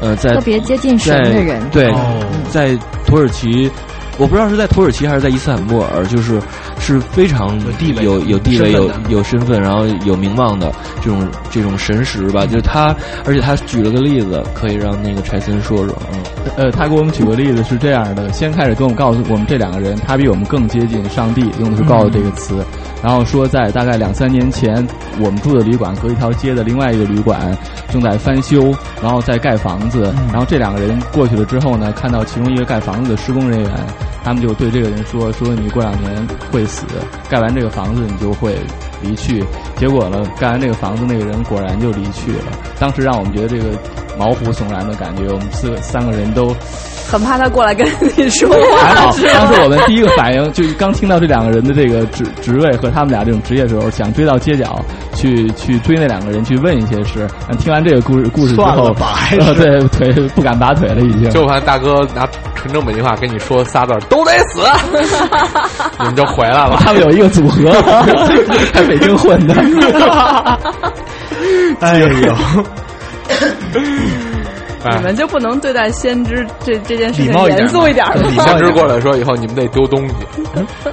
Speaker 8: 呃，在
Speaker 3: 特别接近神的人。
Speaker 8: 对，在土耳其。我不知道是在土耳其还是在伊斯坦布尔，就是是非常
Speaker 4: 有地位、
Speaker 8: 有有地位、有有身份，然后有名望的这种这种神石吧。就是他，而且他举了个例子，可以让那个柴森说说。嗯，
Speaker 7: 呃，他给我们举个例子是这样的：先开始跟我们告诉我们这两个人，他比我们更接近上帝，用的是“告”这个词。然后说在大概两三年前，我们住的旅馆隔一条街的另外一个旅馆正在翻修，然后在盖房子。然后这两个人过去了之后呢，看到其中一个盖房子的施工人员。他们就对这个人说：“说你过两年会死，盖完这个房子你就会离去。”结果呢，盖完这个房子，那个人果然就离去了。当时让我们觉得这个毛骨悚然的感觉，我们四个三个人都。
Speaker 6: 很怕他过来跟你说
Speaker 7: 话。还好，当时我们第一个反应就刚听到这两个人的这个职职位和他们俩这种职业的时候，想追到街角去去追那两个人去问一些事。听完这个故事故事之后，对腿不敢拔腿了，已经。
Speaker 5: 就怕大哥拿纯正北京话跟你说仨字都得死，你们就回来了。
Speaker 7: 他们有一个组合，在北京混的。
Speaker 11: 哎呦，
Speaker 6: 你们就不能对待先知这这件事情
Speaker 11: 礼貌
Speaker 6: 严肃一点吗？
Speaker 5: 先知过来说以后你们得丢东西，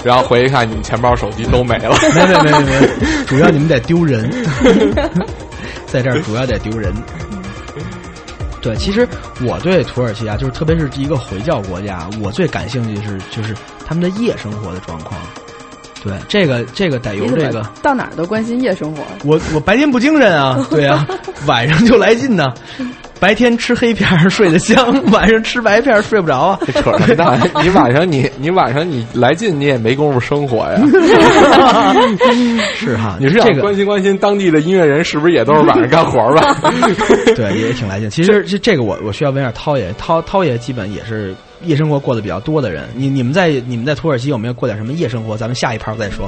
Speaker 5: 然后回去看你们钱包、手机都没了。
Speaker 11: 没没没没没，主要你们得丢人，在这儿主要得丢人。对，其实我对土耳其啊，就是特别是一个回教国家，我最感兴趣的是就是他们的夜生活的状况。对，这个这个得由这个
Speaker 6: 到哪儿都关心夜生活。
Speaker 11: 我我白天不精神啊，对啊，晚上就来劲呢。白天吃黑片儿睡得香，晚上吃白片儿睡不着啊。
Speaker 5: 这扯什么淡？你晚上你你晚上你来劲，你也没工夫生活呀。
Speaker 11: 是哈，
Speaker 5: 你是想关心关心当地的音乐人是不是也都是晚上干活吧？
Speaker 11: 对，也挺来劲。其实这这个我我需要问一下涛爷，涛涛爷基本也是夜生活过得比较多的人。你你们在你们在土耳其有没有过点什么夜生活？咱们下一盘再说。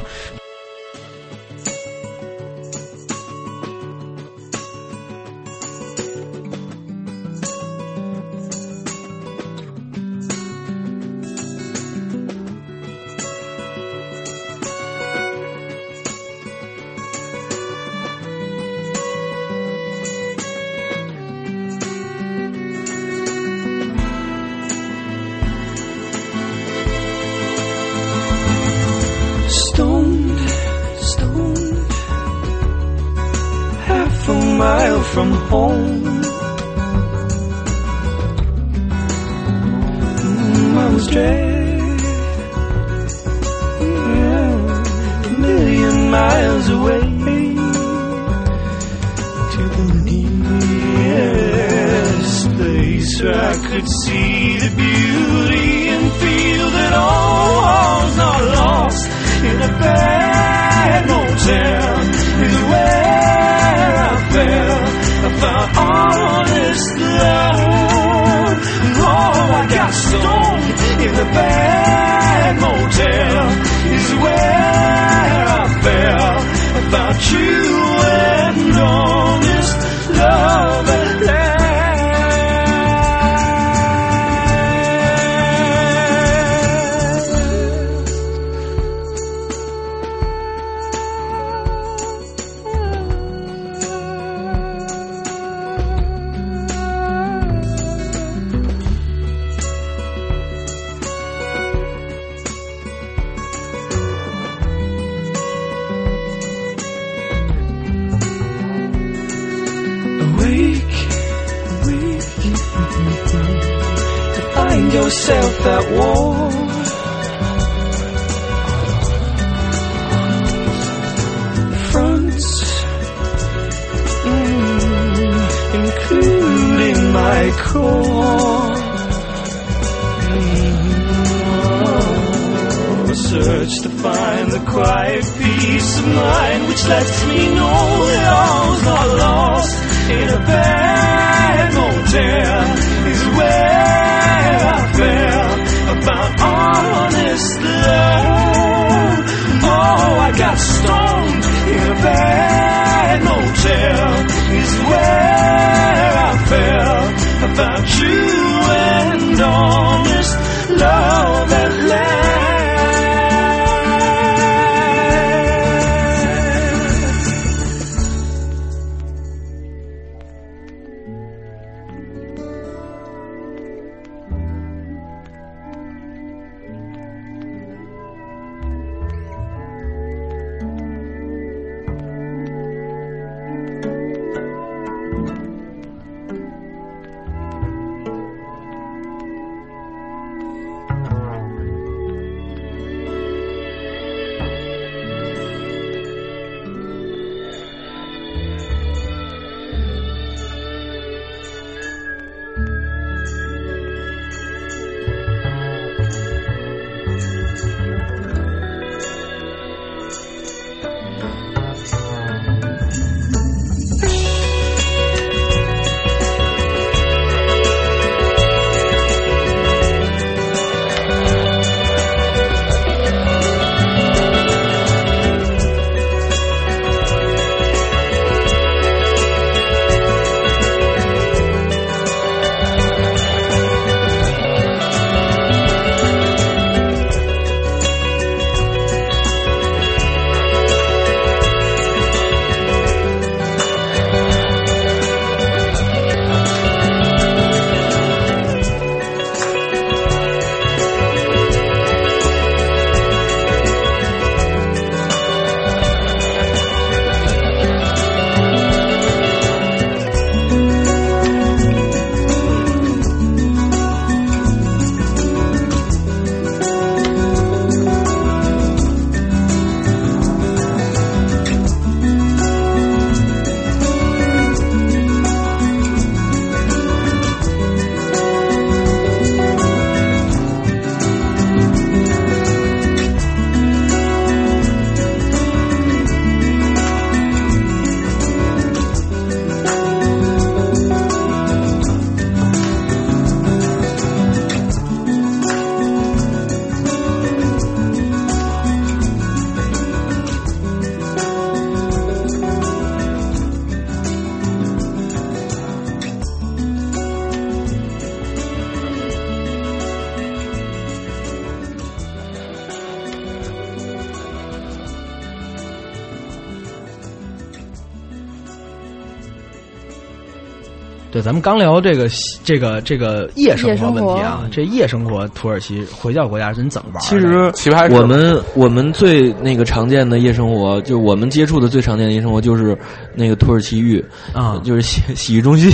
Speaker 4: 咱们刚聊这个这个这个夜生活问题啊，这夜生活土耳其回教国家人怎么玩？
Speaker 8: 其实
Speaker 5: 棋牌
Speaker 8: 我们我们最那个常见的夜生活，就我们接触的最常见的夜生活就是那个土耳其浴
Speaker 4: 啊
Speaker 8: 就是洗洗浴中心。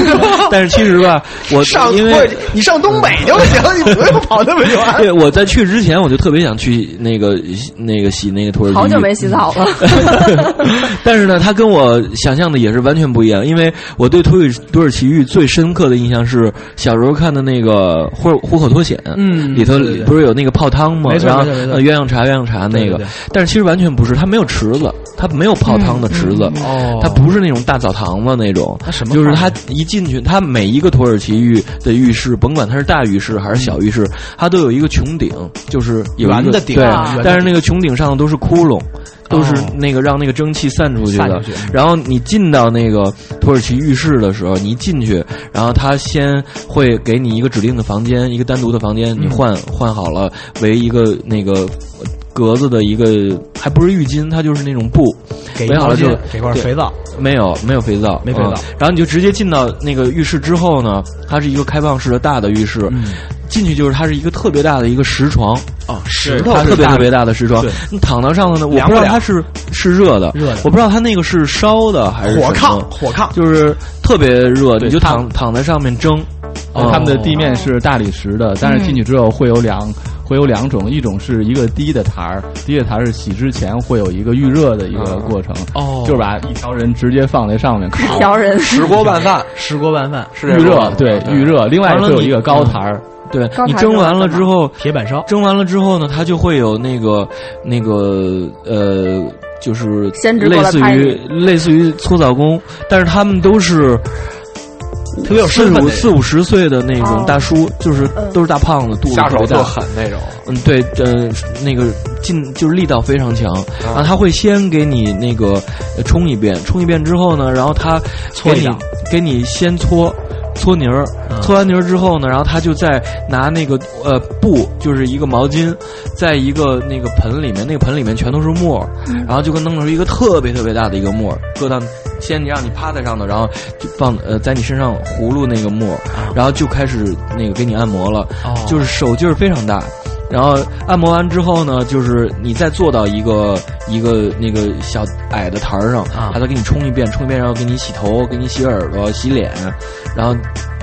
Speaker 8: 但是其实吧，我
Speaker 4: 上
Speaker 8: 因为
Speaker 4: 土耳其你上东北就行，你不用跑那么远。
Speaker 8: 对我在去之前我就特别想去那个那个洗那个土耳其浴，
Speaker 3: 好久没洗澡了。
Speaker 8: 但是呢，它跟我想象的也是完全不一样，因为我对土耳土耳其浴最深刻的印象是小时候看的那个《虎虎口脱险》，
Speaker 4: 嗯
Speaker 8: 里头不是有那个泡汤吗？然后鸳鸯茶鸳鸯茶那个但是其实完全不是，它没有池子，它没有泡汤的池子，
Speaker 4: 哦
Speaker 8: 它不是那种大澡堂子那种，
Speaker 4: 它什么
Speaker 8: 就是它一进去，它每一个土耳其浴的浴室，甭管它是大浴室还是小浴室，它都有一个穹顶，就是有一个
Speaker 4: 圆的顶
Speaker 8: 对但是那个穹顶上都是窟窿。都是
Speaker 4: 哦。
Speaker 8: 那个让那个蒸汽散出去的。
Speaker 4: 去，
Speaker 8: 然后你进到那个土耳其浴室的时候，你一进去，然后他先会给你一个指定的房间，一个单独的房间，你换换好了为一个那个格子的一个，还不是浴巾，它就是那种布，
Speaker 4: 给给块
Speaker 8: 对。
Speaker 4: 肥皂，
Speaker 8: 没有没有肥皂，
Speaker 4: 没肥皂。
Speaker 8: 嗯然后你就直接进到那个浴室之后呢，它是一个开放式的大的浴室，
Speaker 4: 嗯
Speaker 8: 进去就是它是一个特别大的一个石床，
Speaker 4: 啊，石头
Speaker 8: 特别特别
Speaker 4: 大
Speaker 8: 大的石床。
Speaker 4: 对，
Speaker 8: 你躺到上头呢，我
Speaker 4: 不
Speaker 8: 知道它是是热的，
Speaker 4: 热的。
Speaker 8: 我不知道它那个是烧的还是
Speaker 4: 火炕，火炕。
Speaker 8: 就是特别热，
Speaker 7: 对
Speaker 8: 你就躺躺。在上面蒸。
Speaker 7: 哦。他们的地面是大理石的，但是进去之后会有两会有两种，一种是一个低的台儿，低的台儿是洗之前会有一个预热的一个过程，
Speaker 4: 哦。
Speaker 7: 就是把一条人直接放在上面烤，
Speaker 3: 调人。
Speaker 5: 石锅拌饭
Speaker 4: 石锅拌饭，
Speaker 5: 是这
Speaker 7: 预热对预热，另外
Speaker 8: 完了你
Speaker 7: 会有一个高台儿，
Speaker 8: 对你蒸完了之后，
Speaker 4: 铁板烧，
Speaker 8: 蒸完了之后呢，它就会有那个那个呃，就是类似于类似于搓澡工，但是他们都是。
Speaker 4: 特别有
Speaker 8: 四
Speaker 4: 身份的
Speaker 8: 五四五十岁的那种
Speaker 3: 哦
Speaker 8: 大叔，就是都是大胖子，肚子
Speaker 5: 特
Speaker 8: 特别大。
Speaker 5: 狠那种，
Speaker 8: 嗯，对，呃，那个劲就是力道非常强
Speaker 5: 啊
Speaker 8: 啊，他会先给你那个呃冲一遍，冲一遍之后呢，然后他给你
Speaker 4: 搓一
Speaker 8: 给你先搓搓泥儿，
Speaker 4: 嗯。
Speaker 8: 搓完泥儿之后呢，然后他就再拿那个呃布，就是一个毛巾，在一个那个盆里面，那个盆里面全都是沫儿，然后就跟弄出一个特别特别大的一个沫儿，搁到先你让你趴在上头，然后就放呃在你身上葫芦那个沫儿，然后就开始那个给你按摩了，
Speaker 4: 哦。
Speaker 8: 就是手劲儿非常大。然后按摩完之后呢，就是你再坐到一个一个那个小矮的台儿上，
Speaker 4: 啊。
Speaker 8: 他再给你冲一遍，冲一遍，然后给你洗头，给你洗耳朵、洗脸，然后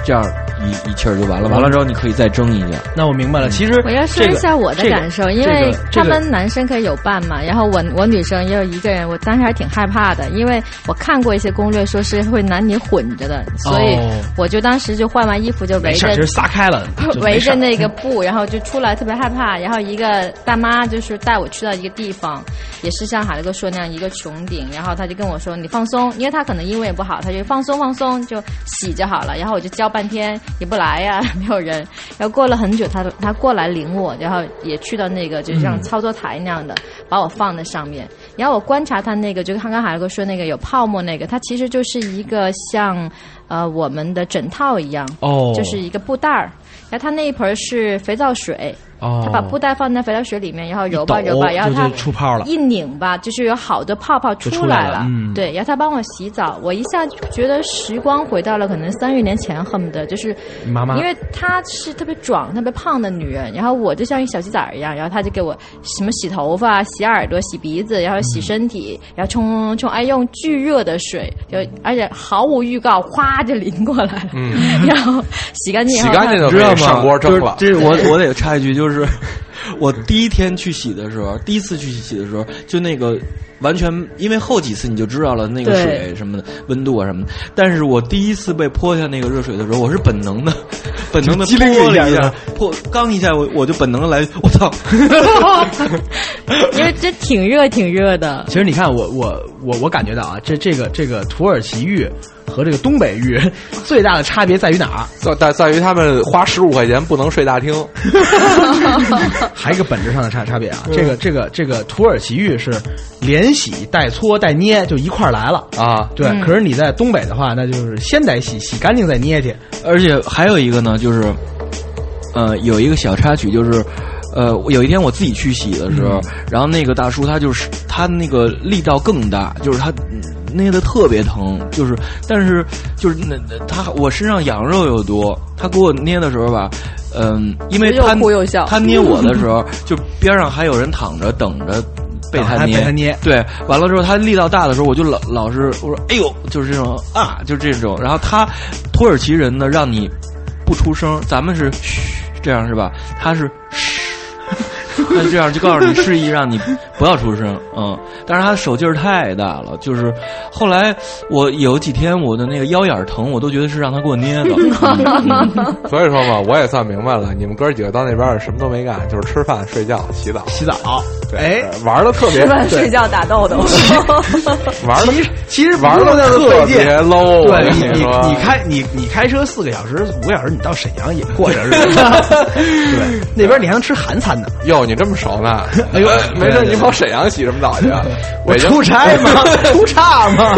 Speaker 8: 这样一一气儿就完了。完了之后，你可以再蒸一下。
Speaker 4: 那我明白了。其实
Speaker 3: 我要说一下我的感受，因为他们男生可以有伴嘛，然后我我女生也有一个人，我当时还挺害怕的，因为我看过一些攻略，说是会男女混着的，所以
Speaker 4: 哦
Speaker 3: 我就当时就换完衣服就围着
Speaker 4: 没事儿，就撒开了，
Speaker 3: 围着那个布，然后就出来特别害怕。然后一个大妈就是带我去到一个地方，也是像海哥说那样一个穹顶，然后他就跟我说你放松，因为他可能英文也不好，他就放松放松就洗就好了。然后我就教半天也不来呀，没有人。然后过了很久，他他过来领我，然后也去到那个就像操作台那样的，把我放在上面。然后我观察他那个，就刚刚海哥说那个有泡沫那个，它其实就是一个像呃我们的枕套一样。
Speaker 4: 哦，
Speaker 3: 就是一个布袋儿，然后它那一盆是肥皂水，
Speaker 4: 哦，
Speaker 3: 他把布袋放在肥皂水里面，然后揉吧揉吧，然后
Speaker 4: 就
Speaker 3: 它
Speaker 4: 就出泡了。
Speaker 3: 一拧吧，就是有好多泡泡
Speaker 4: 出来了。
Speaker 3: 来了。
Speaker 4: 嗯。
Speaker 3: 对，然后他帮我洗澡，我一下觉得时光回到了可能三十年前，恨不得就是
Speaker 4: 妈妈。
Speaker 3: 因为她是特别壮、特别胖的女人，然后我就像一小鸡仔一样，然后她就给我什么洗头发、洗耳朵、洗鼻子，然后
Speaker 4: 嗯
Speaker 3: 洗身体，然后冲冲，哎，用巨热的水，就而且毫无预告，哗就淋过来了，
Speaker 5: 嗯，
Speaker 3: 然后洗干净
Speaker 5: 洗干净就
Speaker 8: 知道吗？
Speaker 5: 上锅蒸了。
Speaker 8: 就是这我我得插一句，就是就是我第一天去洗的时候，第一次去洗的时候，就那个完全因为后几次你就知道了那个水什么的温度啊什么的。但是我第一次被泼下那个热水的时候，我是本能的，本能的泼了一下泼刚一下我我就本能的来，我操！
Speaker 3: 因为这挺热挺热的。
Speaker 4: 其实你看，我我我我感觉到啊，这这个这个土耳其浴和这个东北浴最大的差别在于哪儿？
Speaker 5: 在在在于他们花十五块钱不能睡大厅，
Speaker 4: 还有一个本质上的差差别啊。这个这个这个土耳其浴是连洗带搓带捏就一块儿来了。
Speaker 5: 啊，
Speaker 4: 对，
Speaker 3: 嗯
Speaker 4: 可是你在东北的话，那就是先得洗，洗干净再捏去。
Speaker 8: 而且还有一个呢，就是，呃，有一个小插曲，就是，呃，有一天我自己去洗的时候，然后那个大叔他就是他那个力道更大，就是他捏的特别疼，就是但是就是那那他我身上羊肉又多，他给我捏的时候吧，嗯，因为他他捏我的时候，就边上还有人躺着等着。被他捏，
Speaker 12: 被他捏，
Speaker 8: 对，完了之后他力道大的时候，我就老老是我说，哎呦，就是这种啊，就是这种。然后他土耳其人呢，让你不出声，咱们是嘘，这样是吧？他是嘘。他这样就告诉你，示意让你不要出声，嗯。但是他手劲儿太大了，就是后来我有几天我的那个腰眼疼，我都觉得是让他给我捏的。
Speaker 5: 所以说嘛，我也算明白了，你们哥几个到那边什么都没干，就是吃饭、睡觉、洗澡、
Speaker 12: 洗澡。
Speaker 5: 哎，玩的特别
Speaker 6: 吃饭、睡觉、打豆豆，
Speaker 5: 玩的
Speaker 12: 其实
Speaker 5: 玩的特别 low。
Speaker 12: 对你，你开你你开车四个小时、五个小时，你到沈阳也过着日子。对，那边你还能吃韩餐呢。
Speaker 5: 哟，你这么熟呢？
Speaker 12: 哎呦，
Speaker 5: 没事，你跑沈阳洗什么澡去？
Speaker 12: 我出差吗？出差吗？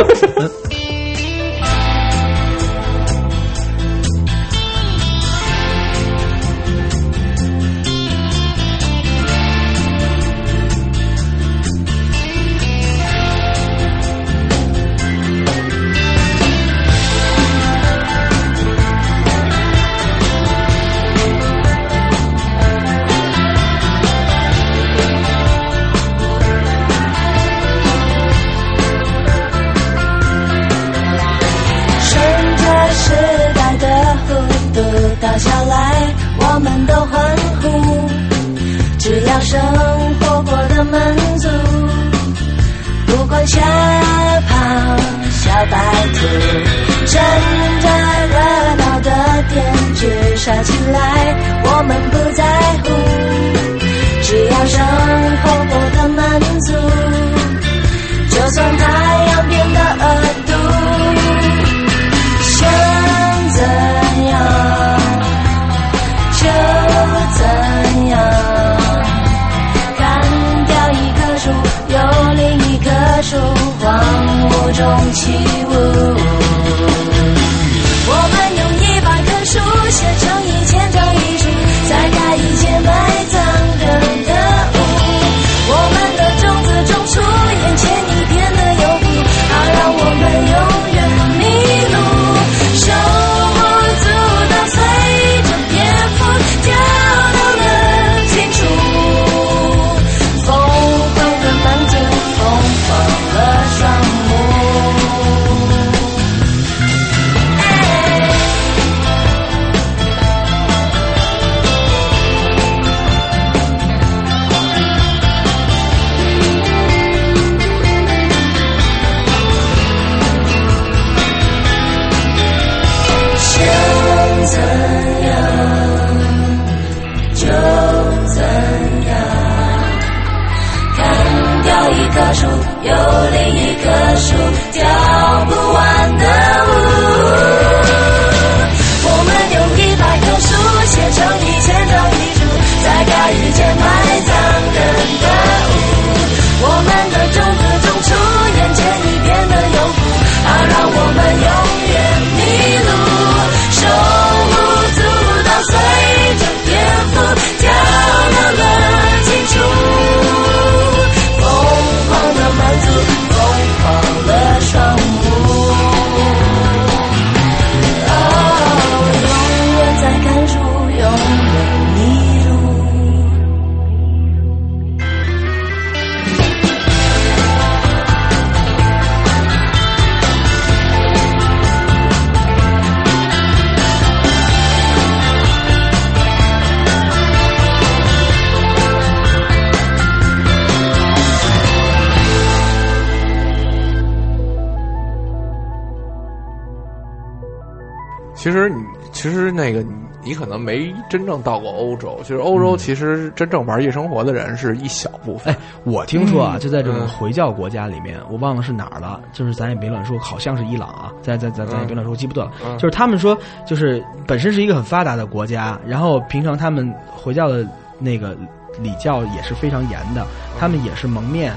Speaker 5: 那个你，你可能没真正到过欧洲。其实欧洲其实真正玩夜生活的人是一小部分。
Speaker 12: 哎，我听说啊，
Speaker 5: 嗯
Speaker 12: 就在这种
Speaker 5: 嗯
Speaker 12: 回教国家里面，我忘了是哪儿了，就是咱也别乱说，好像是伊朗啊，咱咱咱咱也别乱说，我记不得了。
Speaker 5: 嗯
Speaker 12: 就是他们说，就是本身是一个很发达的国家，然后平常他们回教的那个礼教也是非常严的，他们也是蒙面，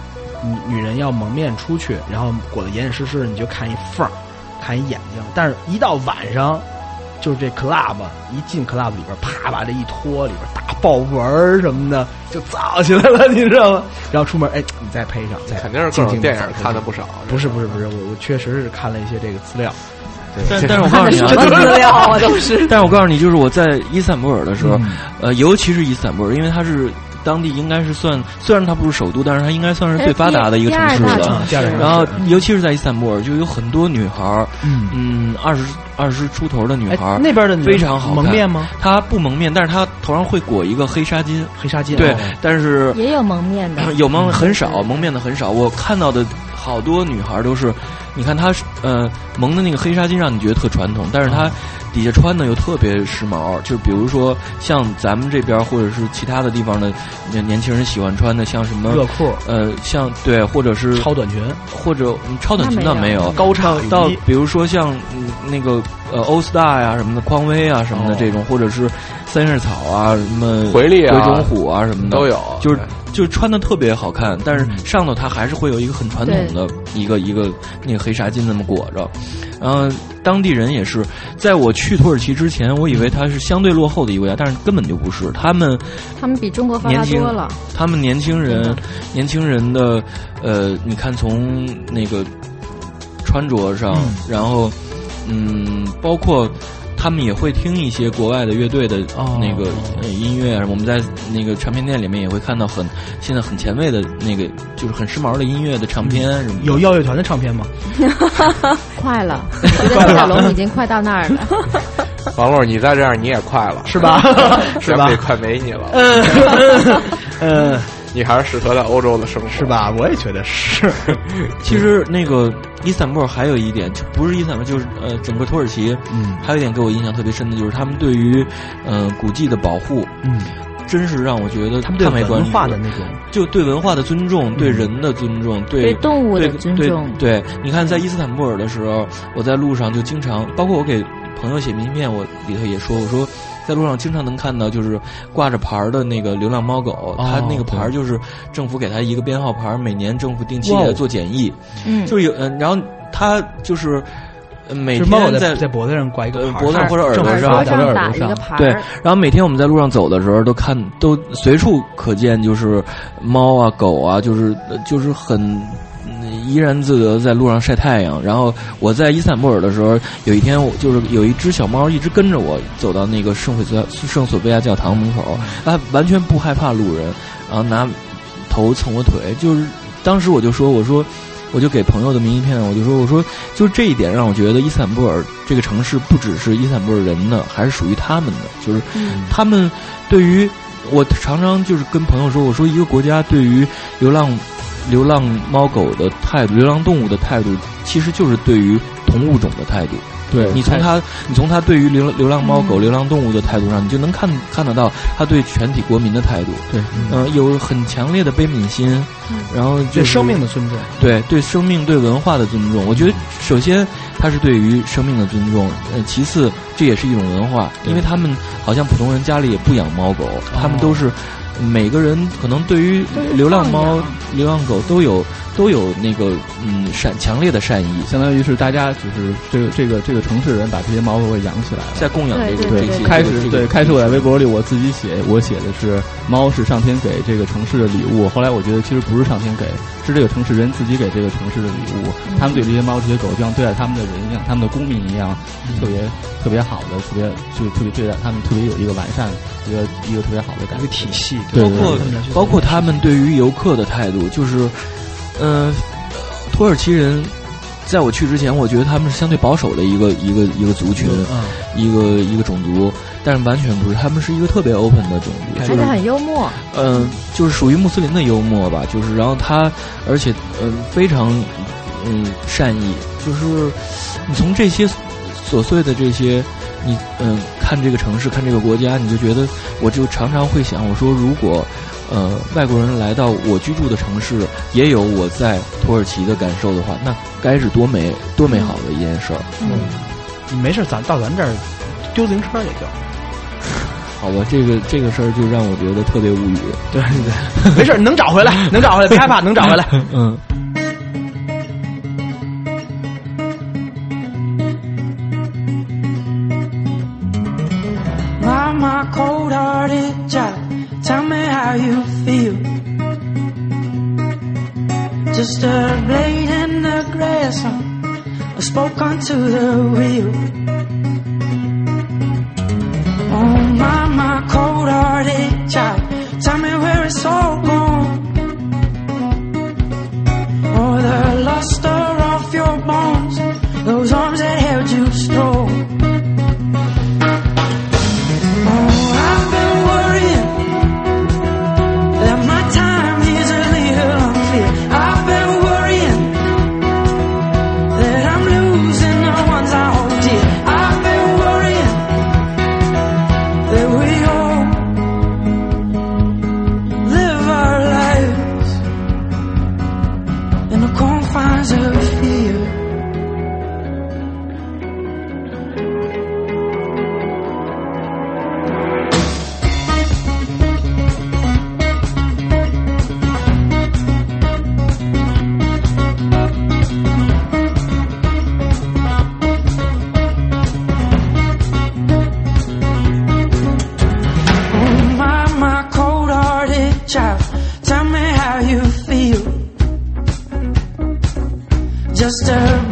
Speaker 12: 女女人要蒙面出去，然后裹得严严实实的，你就看一缝儿，看一眼睛，但是一到晚上。
Speaker 4: 就是这 club 一进 club 里边，啪把这一脱，里边大豹纹儿什么的就造起来了，你知道吗？然后出门，哎，你再配上，再
Speaker 5: 肯定是各种电影看的不少。
Speaker 4: 不是不是不是，我我确实是看了一些这个资料。
Speaker 8: 但但是我告诉你啊，
Speaker 6: 什么资料啊都是。
Speaker 8: 但是我告诉你，就是我在伊斯坦布尔的时候，呃，尤其是伊斯坦布尔，因为它是。当地应该是算，虽然它不是首都，但是它应该算是最发达的一个城市了。然后，尤其是在伊斯坦布尔，就有很多女孩儿，嗯，二十二十出头的女孩儿，
Speaker 4: 那边的
Speaker 8: 非常好
Speaker 4: 蒙面吗？
Speaker 8: 她不蒙面，但是她头上会裹一个黑纱巾，
Speaker 4: 黑纱巾。
Speaker 8: 对，但是
Speaker 3: 也有蒙面的，
Speaker 8: 有蒙很少，蒙面的很少。我看到的好多女孩都是，你看她呃蒙的那个黑纱巾，让你觉得特传统，但是她。底下穿的又特别时髦，就比如说像咱们这边或者是其他的地方的年年轻人喜欢穿的，像什么
Speaker 4: 热裤，
Speaker 8: 呃，像对，或者是
Speaker 4: 超短裙，
Speaker 8: 或者超短裙倒没有，
Speaker 4: 高叉
Speaker 8: 到比如说像那个呃欧 star 呀什么的，匡威啊什么的这种，或者是三叶草啊什么
Speaker 5: 回力啊、
Speaker 8: 回种虎啊什么的
Speaker 5: 都有，
Speaker 8: 就是就穿的特别好看，但是上头它还是会有一个很传统的一个一个那个黑纱巾那么裹着，然后当地人也是在我。去土耳其之前，我以为它是相对落后的一个国家，但是根本就不是。他们，
Speaker 3: 他们比中国发达多了。
Speaker 8: 他们年轻人，年轻人的，呃，你看从那个穿着上，然后，嗯，包括。他们也会听一些国外的乐队的那个音乐，我们在那个唱片店里面也会看到很现在很前卫的那个，就是很时髦的音乐的唱片什么。
Speaker 4: 有耀乐团的唱片吗？
Speaker 3: 快了，我觉得小龙已经快到那儿了。
Speaker 5: 王璐，你再这样你也快了，
Speaker 4: 是吧？是吧？
Speaker 5: 快没你了。
Speaker 4: 嗯。
Speaker 5: 你还是适合在欧洲的生活，
Speaker 4: 是吧？我也觉得是。
Speaker 8: 其实那个伊斯坦布尔还有一点，就不是伊斯坦布尔，就是呃，整个土耳其，嗯，还有一点给我印象特别深的，就是他们对于呃古迹的保护，
Speaker 4: 嗯，
Speaker 8: 真是让我觉得
Speaker 4: 他们对文化的那种，
Speaker 8: 就对文化的尊重，对人的尊重，
Speaker 3: 对动物的尊重。
Speaker 8: 对，你看在伊斯坦布尔的时候，我在路上就经常，包括我给朋友写明信片，我里头也说，我说。在路上经常能看到，就是挂着牌儿的那个流浪猫狗，它那个牌儿就是政府给它一个编号牌，每年政府定期给它做检疫，
Speaker 3: 嗯，
Speaker 8: 就是有，然后它就是每天
Speaker 4: 在在脖子上挂一个
Speaker 8: 脖子或者耳朵
Speaker 3: 上
Speaker 8: 或者耳
Speaker 3: 朵上，
Speaker 8: 对，然后每天我们在路上走的时候都看都随处可见，就是猫啊狗啊，就是就是很。怡然自得在路上晒太阳，然后我在伊斯坦布尔的时候，有一天就是有一只小猫一直跟着我走到那个圣菲索圣索菲亚教堂门口，它完全不害怕路人，然后拿头蹭我腿，就是当时我就说，我说我就给朋友的明信片，我就说我说就这一点让我觉得伊斯坦布尔这个城市不只是伊斯坦布尔人的，还是属于他们的，就是他们对于我常常就是跟朋友说，我说一个国家对于流浪。流浪猫狗的态度，流浪动物的态度，其实就是对于同物种的态度。
Speaker 4: 对
Speaker 8: 你从他，你从他对于流流浪猫狗、流浪动物的态度上，你就能看看得到他对全体国民的态度。
Speaker 4: 对，
Speaker 8: 嗯，有很强烈的悲悯心，然后
Speaker 4: 对生命的尊重，
Speaker 8: 对对生命、对文化的尊重。我觉得，首先他是对于生命的尊重，呃，其次这也是一种文化，因为他们好像普通人家里也不养猫狗，他们都是。每个人可能对于流浪猫、流浪狗都有都有那个嗯善强烈的善意，
Speaker 7: 相当于是大家就是这个这个这个城市人把这些猫狗养起来了，
Speaker 8: 在供养这个
Speaker 3: 这
Speaker 8: 些。
Speaker 7: 开始对开始我在微博里我自己写，我写的是猫是上天给这个城市的礼物。后来我觉得其实不是上天给，是这个城市人自己给这个城市的礼物。他们对这些猫这些狗就像对待他们的人一样，他们的公民一样，特别特别好的，特别就特别对待他们特别有一个完善。一个一个特别好的感觉
Speaker 4: 体系，
Speaker 7: 包
Speaker 8: 括包括他们对于游客的态度，就是，呃，土耳其人，在我去之前，我觉得他们是相对保守的一个一个一个族群，一个一个种族，但是完全不是，他们是一个特别 open 的种族，而且
Speaker 3: 很幽默，
Speaker 8: 嗯，就是属于穆斯林的幽默吧，就是然后他，而且嗯非常嗯善意，就是你从这些琐碎的这些。你嗯，看这个城市，看这个国家，你就觉得，我就常常会想，我说如果，呃，外国人来到我居住的城市，也有我在土耳其的感受的话，那该是多美多美好的一件事儿。
Speaker 4: 嗯，你没事，咱到咱这儿丢自行车也就。
Speaker 8: 好吧，这个这个事儿就让我觉得特别无语。
Speaker 4: 对对对，没事，能找回来，能找回来，别害怕，能找回来。
Speaker 8: 嗯。
Speaker 13: Just a blade in the grass. I spoke onto the wheel. Oh my, my cold-hearted child, tell me where it's all Just a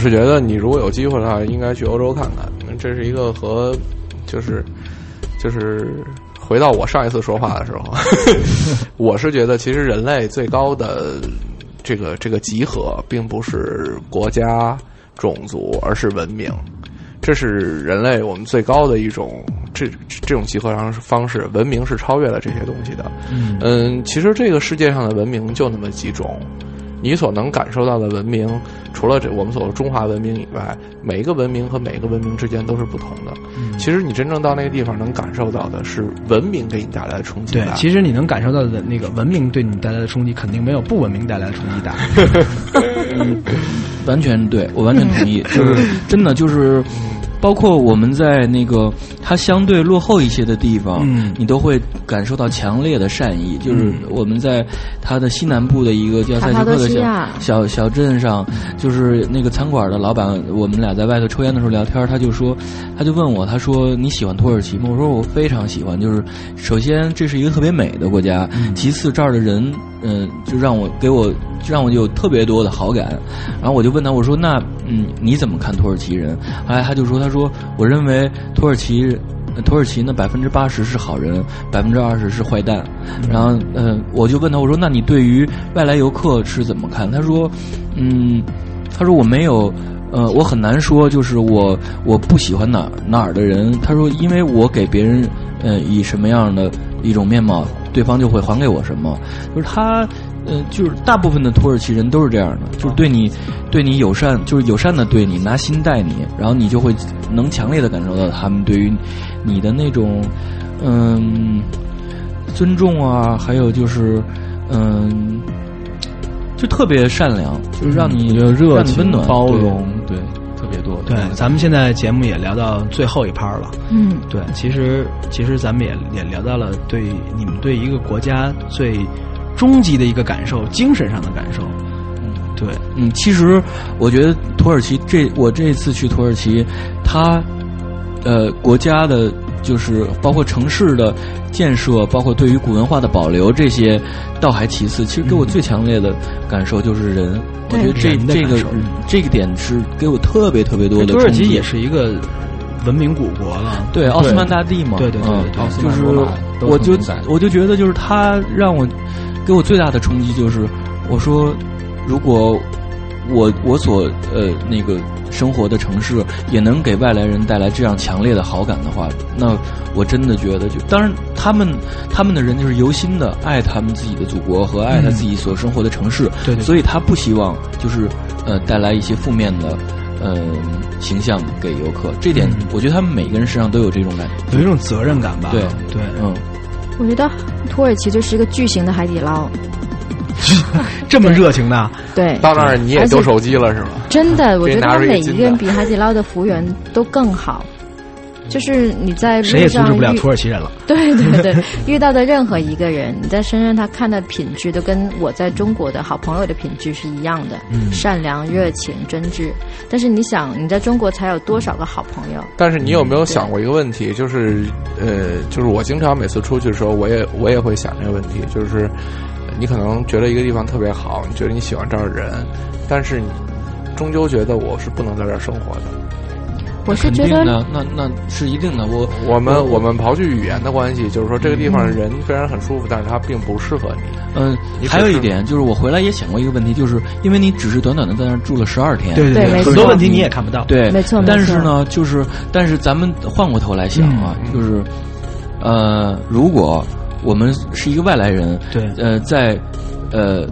Speaker 5: 是觉得你如果有机会的话，应该去欧洲看看。这是一个和就是就是回到我上一次说话的时候，我是觉得其实人类最高的这个这个集合，并不是国家种族，而是文明。这是人类我们最高的一种这这种集合方方式，文明是超越了这些东西的。
Speaker 4: 嗯
Speaker 5: 嗯，其实这个世界上的文明就那么几种，你所能感受到的文明，除了这我们所说中华文明以外，每一个文明和每一个文明之间都是不同的。
Speaker 4: 嗯
Speaker 5: 其实你真正到那个地方，能感受到的是文明给你带来的冲击。，
Speaker 4: 对其实你能感受到的那个文明对你带来的冲击，肯定没有不文明带来的冲击大。
Speaker 8: 完全对我完全同意，就是 真的就是，包括我们在那个它相对落后一些的地方，
Speaker 4: 嗯
Speaker 8: 你都会感受到强烈的善意。就是我们在它的西南部的一个叫塞
Speaker 3: 卡帕
Speaker 8: 吉克的小小小镇上，就是那个餐馆的老板，我们俩在外头抽烟的时候聊天，他就说，他就问我，他说你喜欢土耳其吗？我说我非常喜欢，就是首先这是一个特别美的国家，其次这儿的人，嗯、就让我给我就让我有特别多的好感。然后我就问他，我说那嗯你怎么看土耳其人？后来他就说，他说我认为土耳其。呃土耳其呢，百分之八十是好人，百分之二十是坏蛋。然后，呃，我就问他，我说：“那你对于外来游客是怎么看？”他说：“嗯，他说我没有，呃，我很难说，就是我我不喜欢哪哪儿的人。他说，因为我给别人，呃，以什么样的一种面貌，对方就会还给我什么。就是他，呃，就是大部分的土耳其人都是这样的，就是对你对你友善，就是友善的对你，拿心待你，然后你就会能强烈的感受到他们对于你的那种，嗯。尊重啊，还有就是，嗯，就特别善良，就是让你
Speaker 7: 有热
Speaker 8: 让你温、暖、
Speaker 7: 包容，对，特别多。
Speaker 4: 对，咱们现在节目也聊到最后一趴了。
Speaker 3: 嗯，
Speaker 4: 对，其实其实咱们也也聊到了对你们对一个国家最终极的一个感受，精神上的感受。嗯，对，
Speaker 8: 嗯，其实我觉得土耳其这我这次去土耳其，它呃国家的，就是包括城市的建设，包括对于古文化的保留这些，倒还其次。其实给我最强烈的感受就是人，我觉得这这个这个点是给我特别特别多的
Speaker 4: 土耳其也是一个文明古国了。
Speaker 8: 对奥斯曼大帝嘛，
Speaker 4: 对对对
Speaker 8: 嗯
Speaker 4: 对对，
Speaker 7: 奥斯
Speaker 8: 就是我就我就觉得就是他让我给我最大的冲击就是，我说如果我我所呃那个生活的城市也能给外来人带来这样强烈的好感的话，那我真的觉得就当然他们他们的人就是由心的爱他们自己的祖国和爱他自己所生活的城市，
Speaker 4: 对对
Speaker 8: 所以他不希望就是呃带来一些负面的。呃，形象给游客，这点
Speaker 4: 嗯
Speaker 8: 我觉得他们每个人身上都有这种感觉。
Speaker 4: 有一种责任感吧。
Speaker 8: 对
Speaker 4: 对，
Speaker 8: 嗯，
Speaker 3: 我觉得土耳其就是一个巨型的海底捞，
Speaker 4: 这么热情的？
Speaker 3: 对，
Speaker 5: 到那儿你也丢手机了是吗？
Speaker 3: 真的，我觉得每一
Speaker 5: 个
Speaker 3: 人比海底捞的服务员都更好。就是你在
Speaker 4: 谁也
Speaker 3: 路上
Speaker 4: 阻止不了
Speaker 3: 遇
Speaker 4: 土耳其人了。
Speaker 3: 对对对，遇到的任何一个人，你在深圳他看的品质都跟我在中国的好朋友的品质是一样的，
Speaker 5: 嗯
Speaker 3: 善良、热情、真挚。但是你想，你在中国才有多少个好朋友？
Speaker 5: 但是你有没有想过一个问题，就是呃，就是我经常每次出去的时候，我也我也会想这个问题，就是呃你可能觉得一个地方特别好，你觉得你喜欢这儿的人，但是你终究觉得我是不能在这儿生活的。
Speaker 3: 我是觉得
Speaker 8: 肯定的，那那是一定的。我
Speaker 5: 我们
Speaker 8: 我
Speaker 5: 我们刨去语言的关系，就是说这个地方人虽然很舒服，但是它并不适合你。
Speaker 8: 嗯还有一点就是，我回来也想过一个问题，就是因为你只是短短的在那儿住了十二天，
Speaker 4: 对对很多问题你也看不到。
Speaker 8: 对，
Speaker 3: 没错
Speaker 8: 但是呢，就是但是咱们换过头来想啊，
Speaker 5: 嗯
Speaker 8: 就是呃，如果我们是一个外来人，
Speaker 4: 对
Speaker 8: 呃，在呃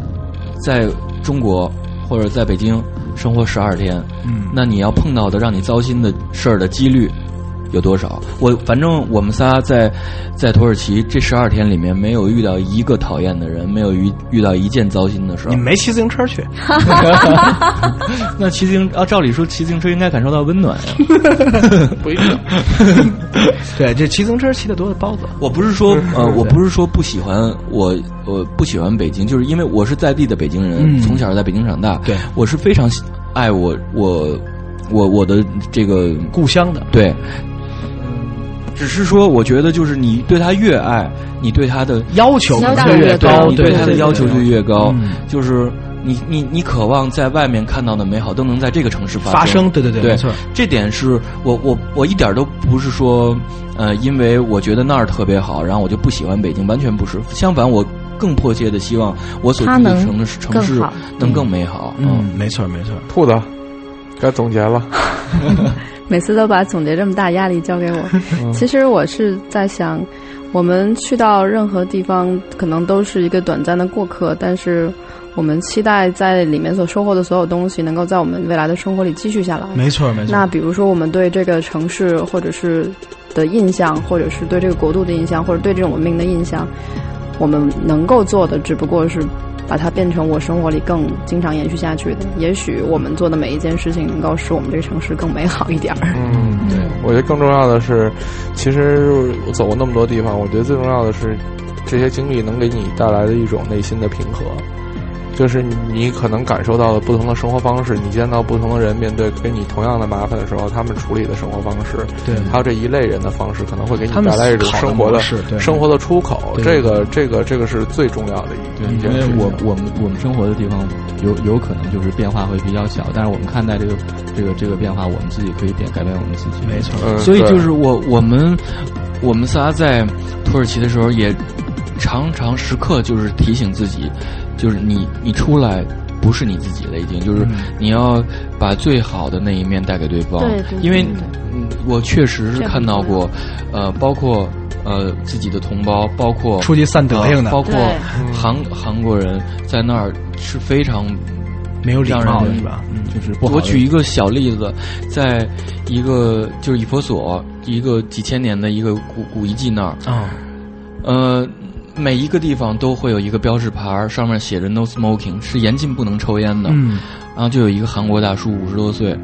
Speaker 8: 在中国或者在北京生活十二天，
Speaker 4: 嗯，
Speaker 8: 那你要碰到的让你糟心的事儿的几率有多少？我反正我们仨在在土耳其这十二天里面没有遇到一个讨厌的人，没有遇遇到一件糟心的事儿
Speaker 4: 你。没骑自行车去，
Speaker 8: 那骑自行啊，照理说骑自行车应该感受到温暖呀。
Speaker 5: 不一定。
Speaker 4: 对，这骑自行车骑的多的包子。
Speaker 8: 我不是说呃，我不是说不喜欢我，我不喜欢北京，就是因为我是在地的北京人，
Speaker 4: 嗯
Speaker 8: 从小在北京长大，
Speaker 4: 对
Speaker 8: 我是非常喜爱我我我我的这个
Speaker 4: 故乡的，
Speaker 8: 对。只是说，我觉得就是你对他越爱，你对他的
Speaker 4: 要求
Speaker 3: 要求
Speaker 4: 可能
Speaker 3: 越高
Speaker 8: 你对他的要求就越高
Speaker 4: 嗯。
Speaker 8: 就是你你你渴望在外面看到的美好都能在这个城市
Speaker 4: 发
Speaker 8: 生。
Speaker 4: 生，对对对，
Speaker 8: 对
Speaker 4: 没错。
Speaker 8: 这点是我我我一点都不是说，呃，因为我觉得那儿特别好，然后我就不喜欢北京，完全不是。相反，我更迫切的希望我所住的城市城市能更美好。
Speaker 4: 嗯，没错没错。
Speaker 5: 兔子，该总结了。
Speaker 6: 每次都把总结这么大压力交给我。其实我是在想，我们去到任何地方，可能都是一个短暂的过客，但是我们期待在里面所收获的所有东西，能够在我们未来的生活里继续下来。
Speaker 4: 没错没错。
Speaker 6: 那比如说，我们对这个城市或者是的印象，或者是对这个国度的印象，或者对这种文明的印象，我们能够做的只不过是把它变成我生活里更经常延续下去的。也许我们做的每一件事情，能够使我们这个城市更美好一点儿。
Speaker 5: 嗯，
Speaker 8: 对，
Speaker 5: 我觉得更重要的是，其实我走过那么多地方，我觉得最重要的是这些经历能给你带来的一种内心的平和。就是你可能感受到了不同的生活方式，你见到不同的人面对跟你同样的麻烦的时候，他们处理的生活方式，
Speaker 4: 对，
Speaker 5: 还有这一类人的方式，可能会给你带来一种生活的生活的出口。这个这个这个是最重要的一
Speaker 7: 对，
Speaker 5: 一件事情。
Speaker 7: 因为我我们我们生活的地方有有可能就是变化会比较小，但是我们看待这个这个这个变化，我们自己可以变改变我们自己。
Speaker 4: 没错
Speaker 5: 嗯
Speaker 8: 所以就是我我们我们仨在土耳其的时候，也常常时刻就是提醒自己，就是你你出来。不是你自己了，已经就是你要把最好的那一面带给对方，
Speaker 3: 对对对
Speaker 8: 因为我确实是看到过，呃，包括呃自己的同胞，包括
Speaker 4: 出去散德行的。
Speaker 8: 呃包括韩韩国人在那儿是非常
Speaker 4: 没有礼
Speaker 8: 让人
Speaker 4: 貌是吧？嗯，
Speaker 7: 就是不好。
Speaker 8: 我举一个小例子，在一个就是以佛所，一个几千年的一个古古遗迹那儿，
Speaker 4: 啊，
Speaker 8: 呃，每一个地方都会有一个标志牌儿，上面写着 “No Smoking”，是严禁不能抽烟的。
Speaker 4: 嗯，
Speaker 8: 然后就有一个韩国大叔，五十多岁，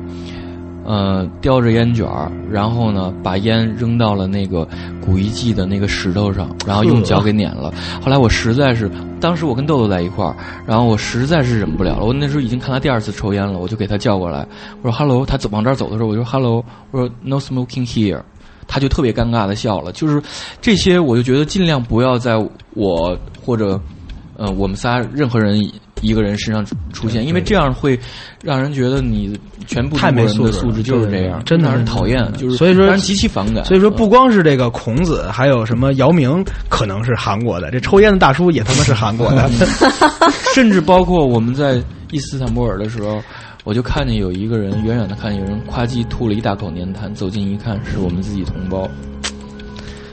Speaker 8: 呃，叼着烟卷儿，然后呢，把烟扔到了那个古遗迹的那个石头上，然后用脚给碾了。后来我实在是，当时我跟豆豆在一块儿，然后我实在是忍不了了。我那时候已经看他第二次抽烟了，我就给他叫过来，我说 “hello”，他走往这儿走的时候，我就说 “hello”，我说 “no smoking here”。他就特别尴尬的笑了，就是这些，我就觉得尽量不要在我或者呃我们仨任何人一个人身上出现，因为这样会让人觉得你全部
Speaker 4: 太没素质了
Speaker 8: 素质就是这样，
Speaker 4: 真的是
Speaker 8: 讨厌，就是
Speaker 4: 所以说
Speaker 8: 极其反感。
Speaker 4: 所以说，不光是这个孔子，还有什么姚明可能是韩国的，这抽烟的大叔也他妈是韩国的。
Speaker 8: 甚至包括我们在伊斯坦布尔的时候，我就看见有一个人，远远的看见有人夸叽吐了一大口粘痰，走近一看是我们自己同胞，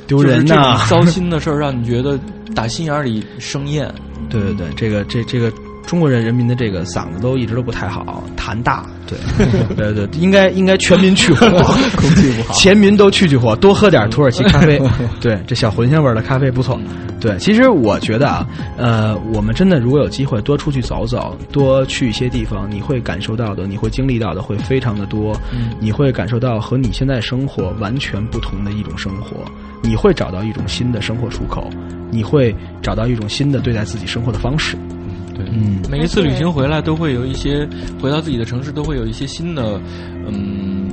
Speaker 4: 丢人
Speaker 8: 呐！
Speaker 4: 呐
Speaker 8: 糟心的事儿让你觉得打心眼里生厌。
Speaker 4: 对对对，这个这这个中国人人民的这个嗓子都一直都不太好，痰大。对 对对，应该应该全民去火，
Speaker 7: 空气不好
Speaker 4: 全民都去去火，多喝点土耳其咖啡。对，这小茴香味的咖啡不错。对，其实我觉得啊，呃，我们真的如果有机会多出去走走，多去一些地方，你会感受到的，你会经历到的会非常的多。
Speaker 8: 嗯
Speaker 4: 你会感受到和你现在生活完全不同的一种生活，你会找到一种新的生活出口，你会找到一种新的对待自己生活的方式。
Speaker 7: 对，
Speaker 4: 嗯，
Speaker 8: 每一次旅行回来，都会有一些回到自己的城市，都会有一些新的，嗯，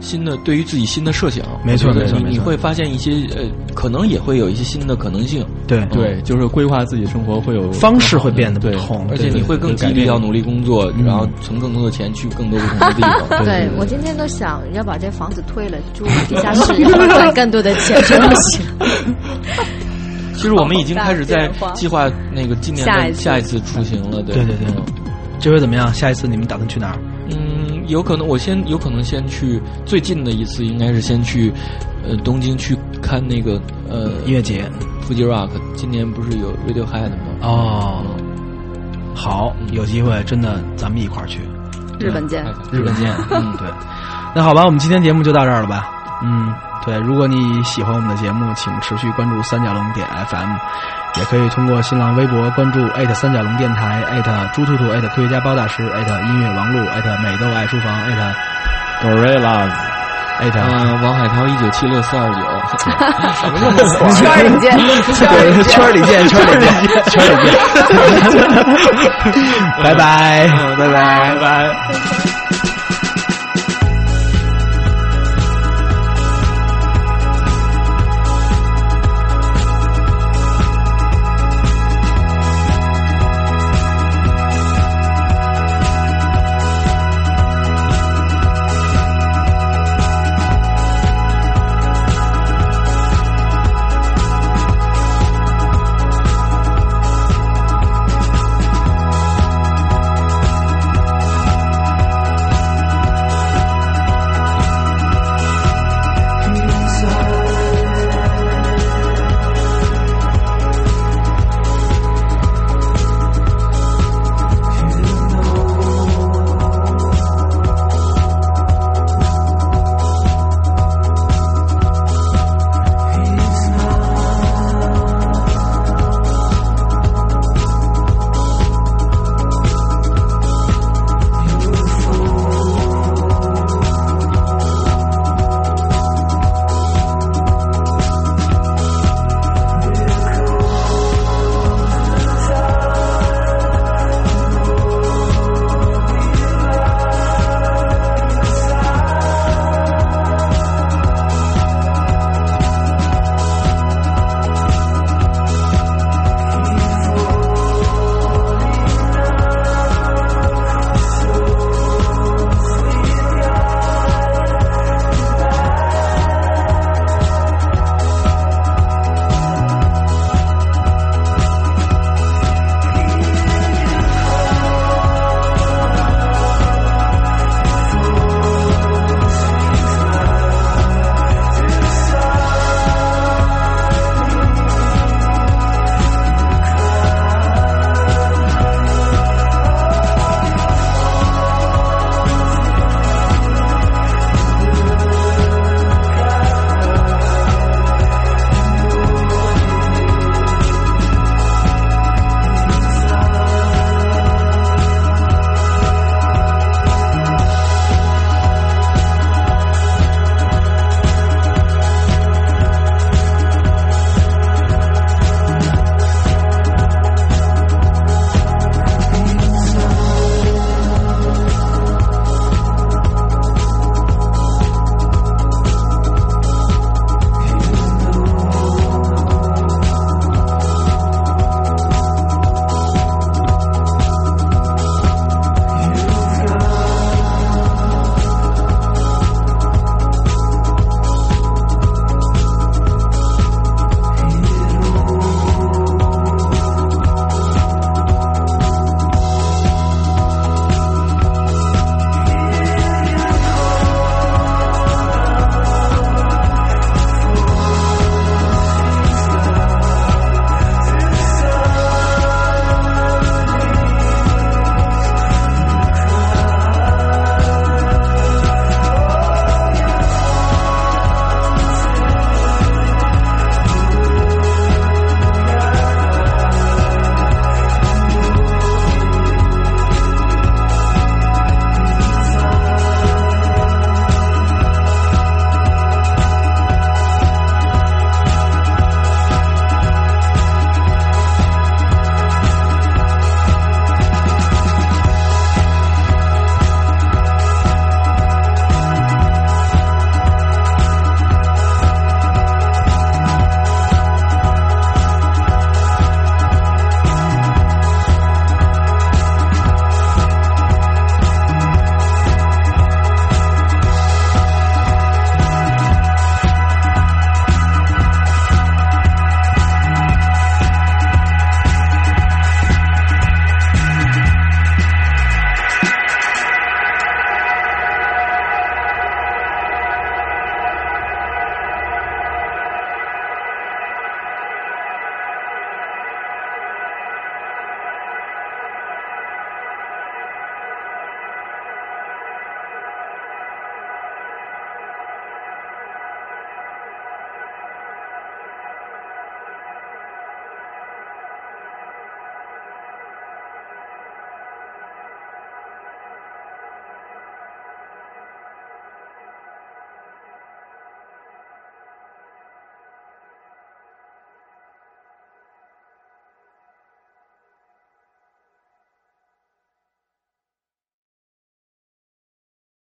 Speaker 8: 新的对于自己新的设想。
Speaker 4: 没错没错
Speaker 8: 你会发现一些呃，可能也会有一些新的可能性。
Speaker 4: 对
Speaker 7: 对，就是规划自己生活会有
Speaker 4: 方式会变得不同，
Speaker 8: 而且你会更激励要努力工作，然后存更多的钱去更多不同的地方。
Speaker 3: 对我今天都想要把这房子退了，住地下室，赚更多的钱，真不行。
Speaker 8: 其实我们已经开始在计划那个今年的下一次出行了。对
Speaker 4: 对对对，这回怎么样？下一次你们打算去哪儿？
Speaker 8: 嗯，有可能我先有可能先去最近的一次，应该是先去呃东京去看那个呃
Speaker 4: 音乐节
Speaker 8: ，Fuji Rock。今年不是有 Radiohead 吗？
Speaker 4: 哦，好，有机会真的咱们一块儿去。
Speaker 6: 日本见，
Speaker 4: 日本见。嗯，对。那好吧，我们今天节目就到这儿了吧？嗯，对。如果你喜欢我们的节目，请持续关注三角龙点 FM，也可以通过新浪微博关注艾特三角龙电台艾特猪兔兔艾特科学家包大师艾特音乐王璐艾特美豆爱书房艾特
Speaker 7: Gorillas
Speaker 4: 艾特
Speaker 8: 嗯，王海涛一九七六四二九，
Speaker 4: 什么那么错？
Speaker 6: 圈里见，
Speaker 4: 对，圈里见，圈里见，圈里见。拜拜，
Speaker 8: 拜拜，拜拜。